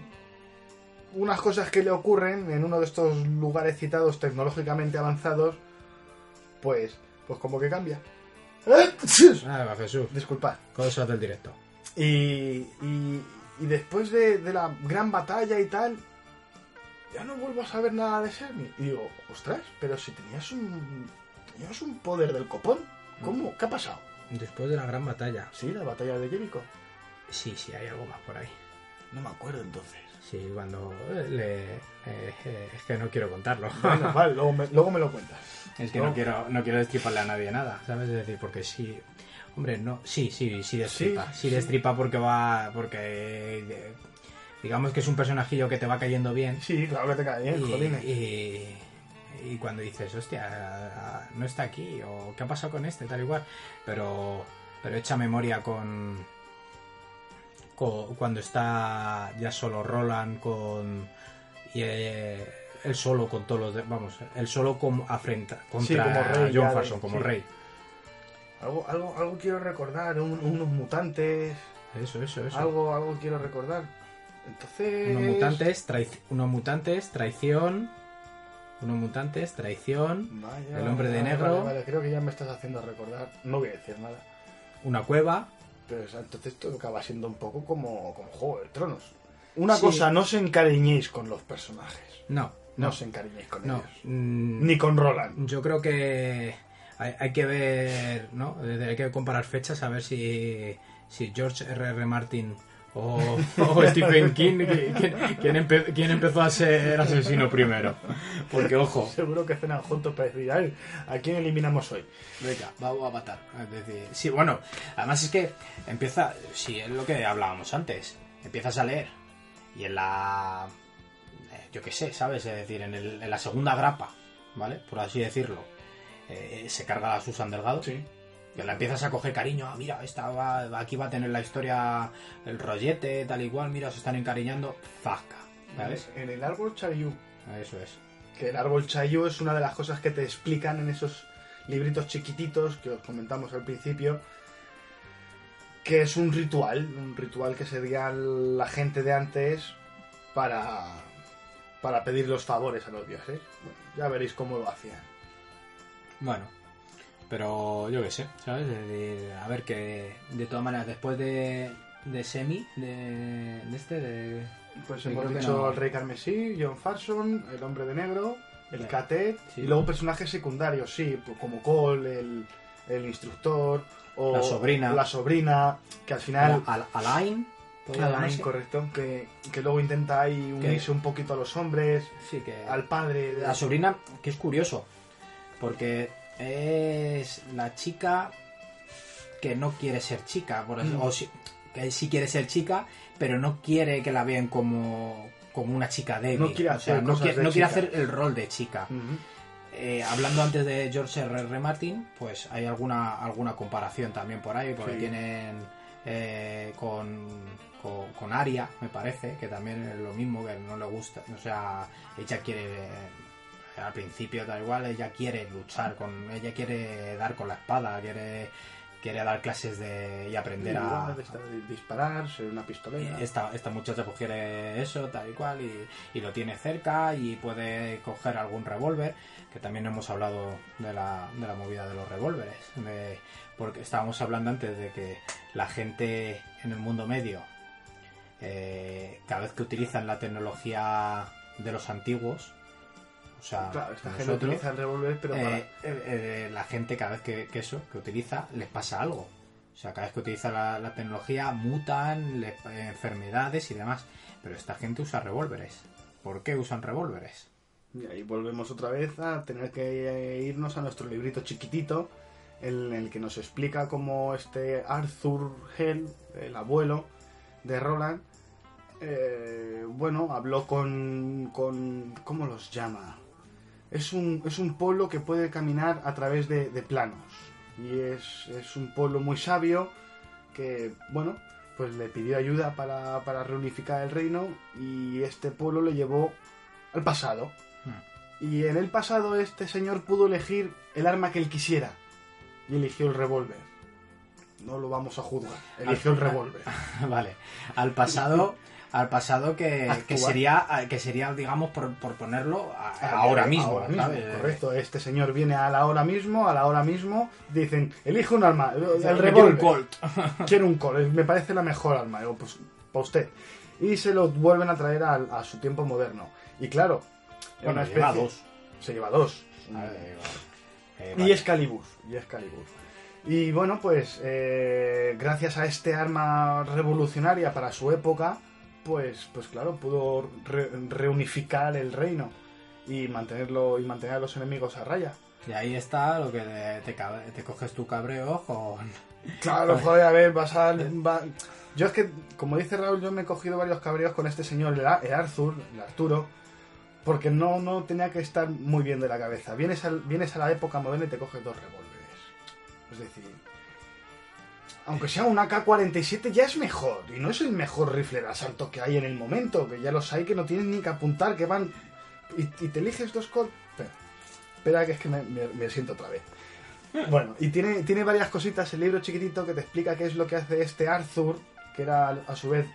unas cosas que le ocurren en uno de estos lugares citados tecnológicamente avanzados pues pues como que cambia Ah, Jesús, disculpad cosas del directo. y, y, y después de, de la gran batalla y tal ya no vuelvo a saber nada de Semi. Y digo, ostras, pero si tenías un, tenías un poder del copón, ¿cómo? ¿Qué ha pasado? Después de la gran batalla. Sí, la batalla de Jericho. Sí, sí, hay algo más por ahí. No me acuerdo entonces. Sí, cuando eh, le... eh, eh, es que no quiero contarlo. Bueno, vale, luego me, luego me lo cuentas. Es que no, quiero, no quiero destriparle a nadie nada, ¿sabes? Es decir, porque sí. Hombre, no. Sí, sí, sí destripa. Sí, Sí, sí. destripa porque va. Porque. eh, digamos que es un personajillo que te va cayendo bien. Sí, claro que te cae bien, y, jolines. y, y cuando dices, hostia, no está aquí, o qué ha pasado con este, tal igual. Pero. Pero echa memoria con. con- cuando está ya solo Roland con. Y eh, él solo con todos los. de- vamos, él solo como afrenta contra como rey John de- Farson como sí. rey. Algo, algo, algo quiero recordar, un- unos mutantes, Eso, eso, eso. algo, algo quiero recordar. Entonces... Unos mutantes, traic- unos mutantes, traición. Unos mutantes, traición. Vaya, el hombre de vale, negro. Vale, vale, creo que ya me estás haciendo recordar. No voy a decir nada. Una cueva. Pero entonces esto acaba siendo un poco como, como Juego de Tronos. Una Sí. cosa, no os encariñéis con los personajes. No, No, no, os encariñéis con no. ellos. Mm, Ni con Roland. Yo creo que hay, hay que ver, ¿no? Hay que comparar fechas a ver si, si George R. R. Martin o, o Stephen King, ¿quién, quién empe- quién empezó a ser asesino primero. Porque, ojo, Seguro que cenan juntos para decir, "Ay, ¿a quién eliminamos hoy? venga, vamos a matar. Es decir, sí, bueno, además es que empieza, sí, es lo que hablábamos antes, empiezas a leer y en la, eh, yo qué sé, ¿sabes? Es decir, en, el- en la segunda grapa, ¿vale? Por así decirlo, eh, se carga a Susan Delgado. Sí. Que la empiezas a coger cariño, ah, mira, esta va, aquí va a tener la historia, el rollete, tal y cual, mira, se están encariñando, fasca, ¿sabes? En el árbol Chayu, Eso es. que el árbol Chayu es una de las cosas que te explican en esos libritos chiquititos que os comentamos al principio, que es un ritual, un ritual que sería la gente de antes para, para pedir los favores a los dioses. Bueno, ya veréis cómo lo hacían. Bueno, pero yo qué sé, ¿sabes? De- de- a ver que, de todas maneras, después de, de Semi, de, de este, de... Pues hemos dicho no. el Rey Carmesí, John Farson, el Hombre de Negro, el Sí. Catet, Sí. y luego personajes secundarios, sí, pues como Cole, el, el instructor, o La sobrina. la sobrina, que al final... Al- Alain, ¿podría Alain, correcto, que, que luego intenta ahí unirse un poquito a los hombres, Sí, que... al padre. de- La sobrina, que es curioso, porque es la chica que no quiere ser chica, por así- Mm. o sí, que sí quiere ser chica, pero no quiere que la vean como, como una chica débil. No quiere o sea, hacer no, quiere, no hacer el rol de chica. Eh, hablando antes de George R. R. Martin, pues hay alguna alguna comparación también por ahí, porque Sí. tienen eh, con, con, con Aria, me parece, que también es lo mismo, que no le gusta, o sea, ella quiere, al principio tal igual, ella quiere luchar con, ella quiere dar con la espada, quiere quiere dar clases de y aprender a, Igual, de disparar, ser una pistolera. esta, esta muchacha pues quiere eso, tal y cual, y, y lo tiene cerca y puede coger algún revólver, que también hemos hablado de la, de la movida de los revólveres, de- porque estábamos hablando antes de que la gente en el mundo medio, eh, cada vez que utilizan la tecnología de los antiguos, o sea, Claro, esta gente nosotros, utiliza el revólver, pero para... eh, eh, eh, la gente cada vez que, que eso, que utiliza, les pasa algo. O sea, cada vez que utiliza la, la tecnología mutan le- eh, enfermedades y demás. Pero esta gente usa revólveres. ¿Por qué usan revólveres? Y ahí volvemos otra vez a tener que irnos a nuestro librito chiquitito en el que nos explica cómo este Arthur Hell, el abuelo de Roland, eh, bueno, habló con, con... ¿Cómo los llama? Es un, es un pueblo que puede caminar a través de, de planos. Y es, es un pueblo muy sabio que, bueno, pues le pidió ayuda para, para reunificar el reino y este pueblo le llevó al pasado. Y en el pasado este señor pudo elegir el arma que él quisiera. Y eligió el revólver. No lo vamos a juzgar. Eligió el revólver. vale. Al pasado, al pasado que, que sería, que sería, digamos, por, por ponerlo a- Ah, ahora mismo. ahora mismo, ¿sabes? correcto. Este señor viene a la hora mismo, a la hora mismo. Dicen, elige un arma. El Yo quiero un. Colt. Quiero un Colt. Me parece la mejor arma. Digo, pues, para usted. Y se lo vuelven a traer al- a, su tiempo moderno. Y claro, Bueno, lleva dos. Se lleva dos. A ver, eh, Y. Excalibur, y Excalibur. Y bueno, pues eh, gracias a este arma revolucionaria para su época, pues, pues claro, pudo re- reunificar el reino y mantenerlo y mantener a los enemigos a raya. Y ahí está lo que te, te coges tu cabreo con... Claro, joder, a ver, vas a... va- Yo es que, como dice Raúl, yo me he cogido varios cabreos con este señor, el, Ar- el Arthur, el Arturo, porque no, no tenía que estar muy bien de la cabeza. Vienes, al- vienes a la época moderna y te coges dos revólveres. Es decir, aunque sea un AK-47 ya es mejor, y no es el mejor rifle de asalto que hay en el momento, que ya los hay que no tienes ni que apuntar, que van... Y, te eliges dos col... Espera, que es que me- me- me siento otra vez. Bueno, y tiene, tiene varias cositas el libro chiquitito que te explica qué es lo que hace este Arthur, que era a su vez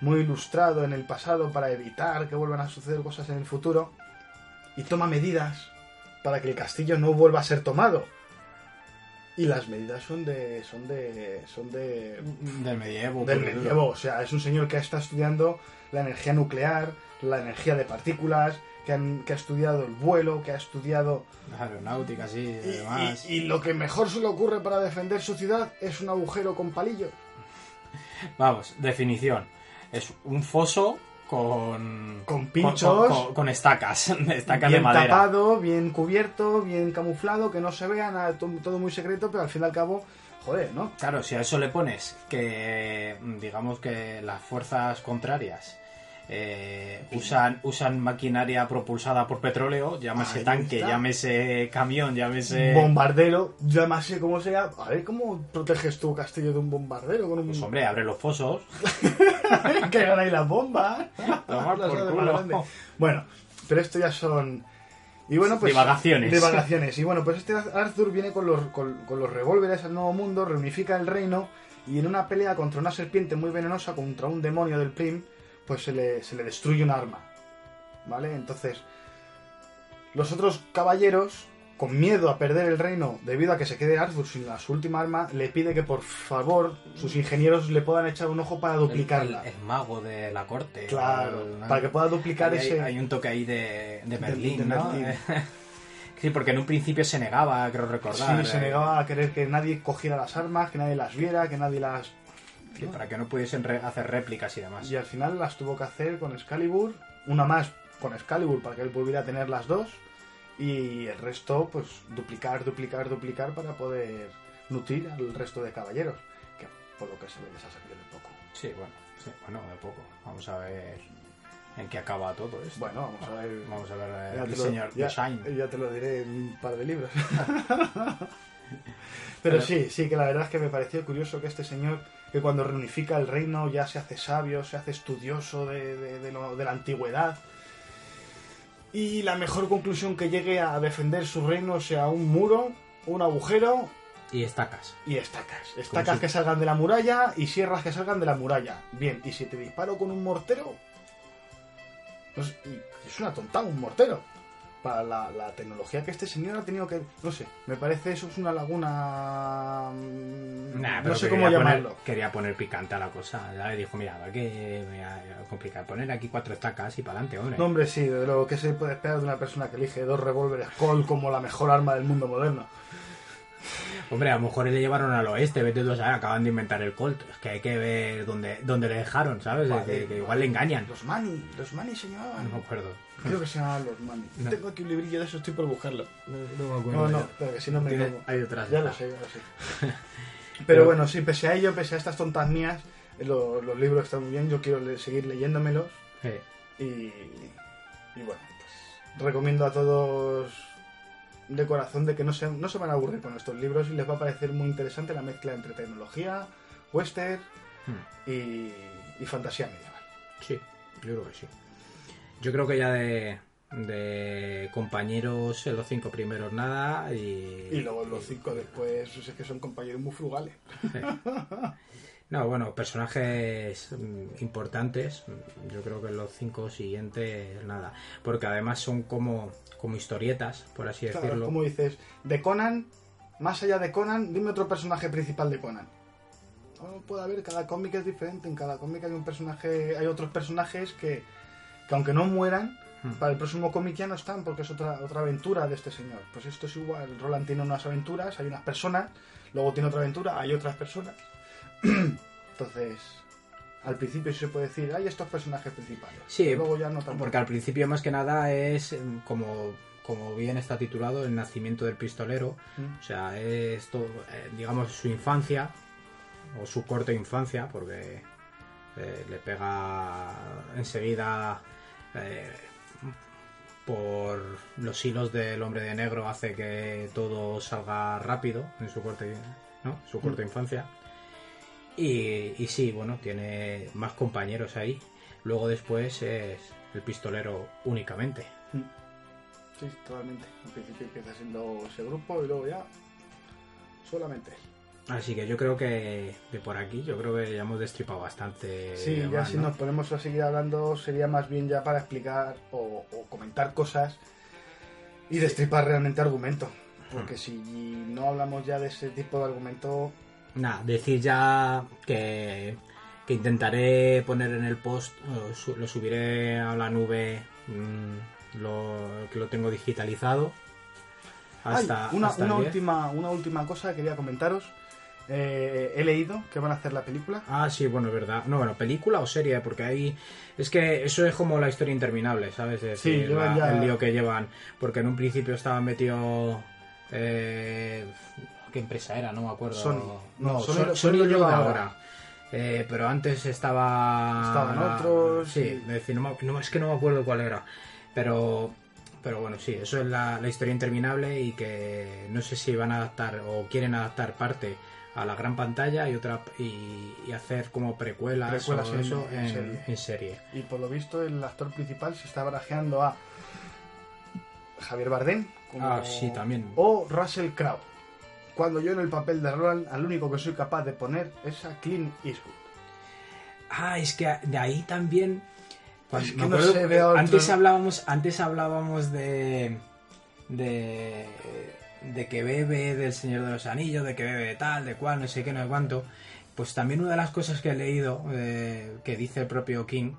muy ilustrado en el pasado para evitar que vuelvan a suceder cosas en el futuro, y toma medidas para que el castillo no vuelva a ser tomado. Y las medidas son de. son de. son de. Del medievo. del medievo. O sea, es un señor que está estudiando la energía nuclear, la energía de partículas, que, han- que ha estudiado el vuelo, que ha estudiado Aeronáutica, sí, y demás. y- y lo que mejor se le ocurre para defender su ciudad es un agujero con palillos. Vamos, definición. Es un foso con... Con pinchos. Con, con- con estacas. Estacas de bien madera. tapado, bien cubierto, bien camuflado, que no se vea, nada, todo muy secreto, pero al fin y al cabo, joder, ¿no? Claro, si a eso le pones que, digamos que las fuerzas contrarias eh, usan, usan maquinaria propulsada por petróleo, llámese Ahí tanque, está. llámese camión, llámese... Bombardero, llámase como sea. A ver cómo proteges tu castillo de un bombardero con un. Pues hombre, abre los fosos. que ahí las bombas. Tomar por culo. Bueno, pero esto ya son. Y bueno, pues. Divagaciones. Divagaciones. Y bueno, pues este Arthur viene con los, con, con los revólveres al nuevo mundo, reunifica el reino. Y en una pelea contra una serpiente muy venenosa, contra un demonio del Prim, pues se le, se le destruye un arma. ¿Vale? Entonces. Los otros caballeros, con miedo a perder el reino debido a que se quede Arthur sin la, su última arma, le pide que por favor sus ingenieros le puedan echar un ojo para duplicarla. El, el mago de la corte. Claro, para que pueda duplicar hay, ese... hay un toque ahí de, de Merlín, de ¿no? Merlín. sí, porque en un principio se negaba, creo recordar. Sí, se eh, negaba a querer que nadie cogiera las armas, que nadie las viera, que nadie las... para que no pudiesen hacer réplicas y demás. Y al final las tuvo que hacer con Excalibur, una más con Excalibur para que él pudiera tener las dos, y el resto, pues duplicar, duplicar, duplicar para poder nutrir al resto de caballeros, que por lo que se ve les ha servido de poco. Sí, bueno, sí, bueno, de poco. Vamos a ver en qué acaba todo esto. Bueno, vamos a ver... Vamos a ver eh, el señor ya- Design. ya te lo diré en un par de libros. Pero sí, sí, que la verdad es que me pareció curioso que este señor, que cuando reunifica el reino ya se hace sabio, se hace estudioso de, de- de lo- de la antigüedad. Y la mejor conclusión que llegue a defender su reino sea un muro, un agujero Y estacas. y estacas. Estacas que salgan de la muralla y sierras que salgan de la muralla. Bien, y si te disparo con un mortero. no sé, y es una tontada un mortero. Para la, la tecnología que este señor ha tenido que. No sé, me parece eso es una laguna. mm, Nah, no sé cómo poner- llamarlo. quería poner picante a la cosa. Ya le dijo, mira, va que me va a complicar. Poner aquí cuatro estacas y para adelante, hombre. No, hombre, sí, de lo que se puede esperar de una persona que elige dos revólveres Colt como la mejor arma del mundo moderno. Hombre, a lo mejor le llevaron al oeste, vete tú a saber, acaban de inventar el Colt. Es que hay que ver dónde, dónde le dejaron, ¿sabes? Vale. Que, que igual le engañan. Los Mani, los Mani se llamaban. No me acuerdo. Creo que se llamaban los Mani. No. Tengo aquí un librillo de eso, estoy por buscarlo. No, me No, no, pero que si no me Tiene- como. Hay detrás. Ya lo sé, ya lo sé. Pero, Pero- bueno, sí, pese a ello, pese a estas tontas mías, eh, lo- los libros están muy bien, yo quiero le- seguir leyéndomelos Sí. y, y bueno, pues recomiendo a todos de corazón de que no se, no se van a aburrir con estos libros y les va a parecer muy interesante la mezcla entre tecnología, western Hmm. y, y fantasía medieval. Sí, yo creo que sí. Yo creo que ya de, de compañeros en los cinco primeros nada y... Y luego los cinco después, pues es que son compañeros muy frugales. No, bueno, personajes mm, importantes, mm, yo creo que en los cinco siguientes nada, porque además son como, como historietas, por así Claro, decirlo. como dices, de Conan, más allá de Conan, dime otro personaje principal de Conan. No puede haber, cada cómic es diferente, en cada cómic hay un personaje, hay otros personajes que, que aunque no mueran, Para el próximo cómic ya no están porque es otra, otra aventura de este señor. Pues esto es igual. Roland tiene unas aventuras, hay unas personas, luego tiene otra aventura, hay otras personas. Entonces, al principio se puede decir, hay estos personajes principales. Sí, luego ya no tanto. Porque al principio más que nada es mm, como, como bien está titulado el nacimiento del pistolero. Mm. O sea, es todo, eh, digamos su infancia o su corta infancia porque eh, le pega enseguida eh, por los hilos del hombre de negro hace que todo salga rápido en su corta, ¿no? su corta infancia. Y, y sí, bueno, tiene más compañeros ahí. Luego después es el pistolero únicamente. Sí, totalmente. Al principio empieza siendo ese grupo y luego ya solamente él. Así que yo creo que de por aquí, yo creo que ya hemos destripado bastante. Sí, ya más, si ¿no? nos ponemos a seguir hablando sería más bien ya para explicar o, o comentar cosas y destripar realmente argumento. Porque si no hablamos ya de ese tipo de argumento, Nada, decir ya que, que intentaré poner en el post, lo subiré a la nube, mm, lo, que lo tengo digitalizado. Hasta, Ay, una, hasta una el 10. última, una última cosa que quería comentaros. Eh, he leído que van a hacer la película. Ah, sí, bueno, es verdad. No, bueno, película o serie, porque ahí. Es que eso es como la historia interminable, ¿sabes? Es Sí, decir, llevan la- ya- el lío que llevan. Porque en un principio estaba metido. Eh, ¿Qué empresa era? No me acuerdo. Sony. No, No, Sony, Sony- Sony Sony lo lleva ahora. Eh, pero antes estaba. Estaban otros Sí, y- es decir, no, es que no me acuerdo cuál era. Pero. Pero bueno, sí, eso es la, la historia interminable y que no sé si van a adaptar o quieren adaptar parte a la gran pantalla y otra y, y hacer como precuelas, Precuelas o eso en en, serie. en serie. Y por lo visto el actor principal se está barajeando a Javier Bardem como- Ah, sí, también. o Russell Crowe. Cuando yo en el papel de Roland al único que soy capaz de poner es a Clint Eastwood. Ah, es que de ahí también. cuando- Es que me no acuerdo se que ve a otro- antes hablábamos, antes hablábamos de, de de que bebe del Señor de los Anillos, de que bebe de tal, de cual, no sé qué, no sé cuánto. Pues también una de las cosas que he leído eh, que dice el propio King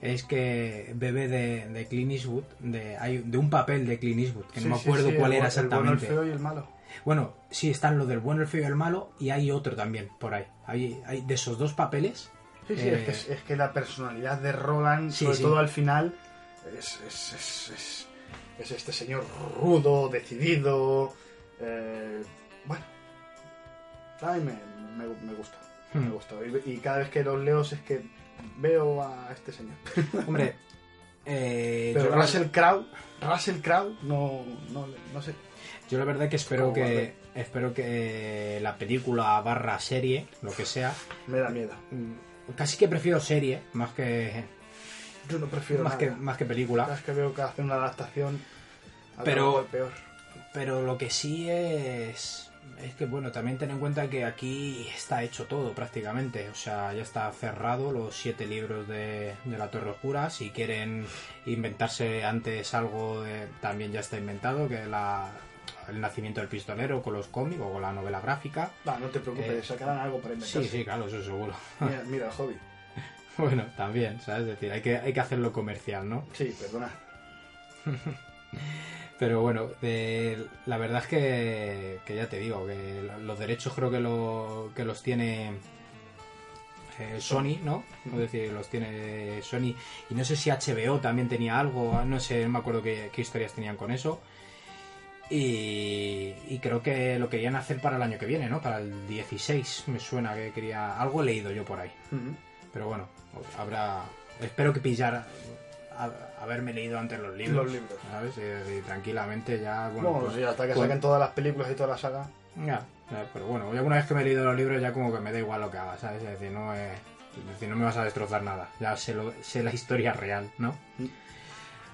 es que bebe de, de Clint Eastwood, de, hay, de un papel de Clint Eastwood, que Sí, no me acuerdo sí, cuál el era bu- El bueno, exactamente. el feo y el malo. Bueno, sí, están lo del bueno, el feo y el malo, y hay otro también por ahí. Hay, hay de esos dos papeles. Sí, sí, eh, es, que, es- es que la personalidad de Roland, Sí, sobre sí. todo al final, es, es, es, es- es este señor rudo, decidido. eh, bueno, a mí me, me- me gusta. Me Hmm. gusta. Y, y cada vez que los leo es que veo a este señor. Hombre, eh, Pero Russell Crowe, Russell Crowe, no, no, no sé. Yo la verdad que espero Como que espero que la película barra serie, lo que sea, Me da miedo. mm, casi que prefiero serie más que Yo no prefiero más que más que película. vez que veo que hacen una adaptación, a Pero- peor. Pero lo que sí es. Es que, bueno, también ten en cuenta que aquí está hecho todo prácticamente. O sea, ya está cerrado los siete libros de, de la Torre Oscura. Si quieren inventarse antes algo, de- también ya está inventado, que la, el nacimiento del pistolero con los cómics o con la novela gráfica. No te preocupes, Eh, sacarán algo para inventarse. Sí, sí, claro, eso seguro. Mira, mira el hobby. bueno, también, ¿sabes? Es decir, hay que, hay que hacerlo comercial, ¿no? Sí, perdona. Pero bueno, de- la verdad es que, que ya te digo, que los derechos creo que, lo, que los tiene eh, Sony, ¿no? Es decir, los tiene Sony. Y no sé si HBO también tenía algo, no sé, no me acuerdo qué, qué historias tenían con eso. Y, y creo que lo querían hacer para el año que viene, ¿no? Para el 16, me suena que quería... Algo he leído yo por ahí. Pero bueno, habrá... Espero que pillara... a- haberme leído antes los libros. Los libros. ¿Sabes? Y, y tranquilamente ya... Bueno, Bueno, pues, sí, hasta que pues- saquen todas las películas y toda la saga. ya, ya, pero bueno, ya una vez que me he leído los libros ya como que me da igual lo que haga, ¿sabes? Es decir, no, es- es decir, no me vas a destrozar nada. Ya sé, lo- sé la historia real, ¿no? Mm.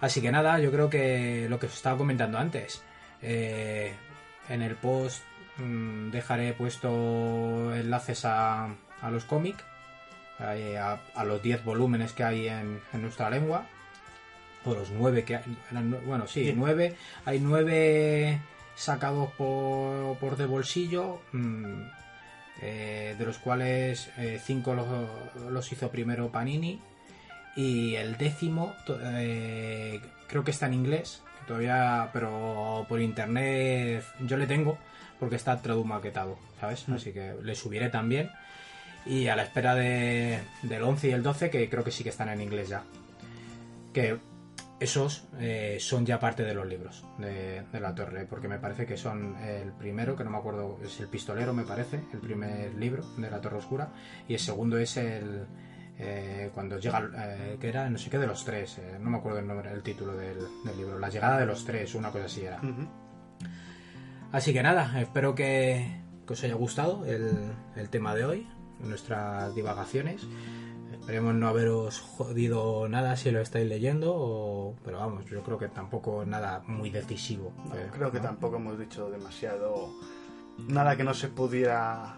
Así que nada, yo creo que lo que os estaba comentando antes. Eh, en el post mm, dejaré puesto enlaces a, a los cómics, ahí a, a los 10 volúmenes que hay en, en nuestra lengua, o los 9 que hay, bueno, sí, Diez. 9, hay 9 sacados por, por de bolsillo, mm, eh, de los cuales 5 los, los hizo primero Panini Y el décimo, eh, creo que está en inglés, todavía, pero por internet yo le tengo porque está tradumaquetado, ¿sabes? Así que le subiré también. Y a la espera de, del 11 y el 12, que creo que sí que están en inglés ya. Que esos eh, son ya parte de los libros de, de la torre, porque me parece que son el primero, que no me acuerdo, es el pistolero, me parece, el primer libro de la torre oscura, y el segundo es el eh, cuando llega, eh, que era no sé qué de los tres, eh, no me acuerdo el nombre, el título del, del libro, la llegada de los tres, una cosa así era. Así que nada, espero que, que os haya gustado el, el tema de hoy, nuestras divagaciones. Esperemos no haberos jodido nada si lo estáis leyendo, o- pero vamos, yo creo que tampoco nada muy decisivo. No, creo que tampoco hemos dicho demasiado. Nada que no se pudiera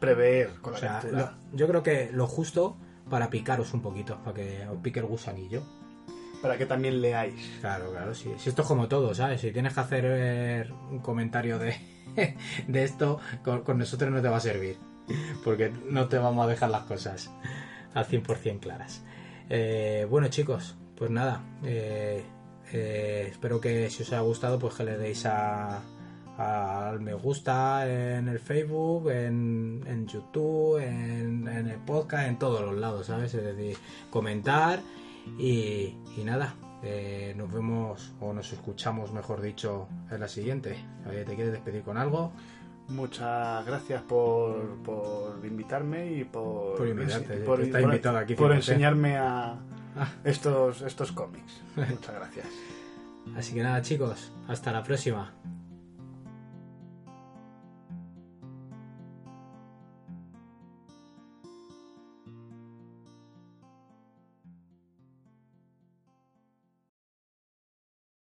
prever con O la lectura. lo- yo creo que lo justo para picaros un poquito, para que os pique el gusanillo. Para que también leáis. Claro, claro, sí. Si esto es como todo, ¿sabes? Si tienes que hacer eh, un comentario de, de esto, con, con nosotros no te va a servir. Porque no te vamos a dejar las cosas al 100% claras. Eh, bueno, chicos, pues nada. eh, eh, espero que si os haya gustado, pues que le deis a al me gusta en el Facebook, en, en YouTube, en, en el podcast, en todos los lados, ¿sabes? Es decir, comentar y, y nada, eh, nos vemos o nos escuchamos, mejor dicho, en la siguiente. ¿Te quieres despedir con algo? Muchas gracias por, por invitarme y por, Por invitarte, por, está invitado aquí, por enseñarme a Ah. estos, estos cómics. Muchas gracias. Así que nada, chicos, hasta la próxima.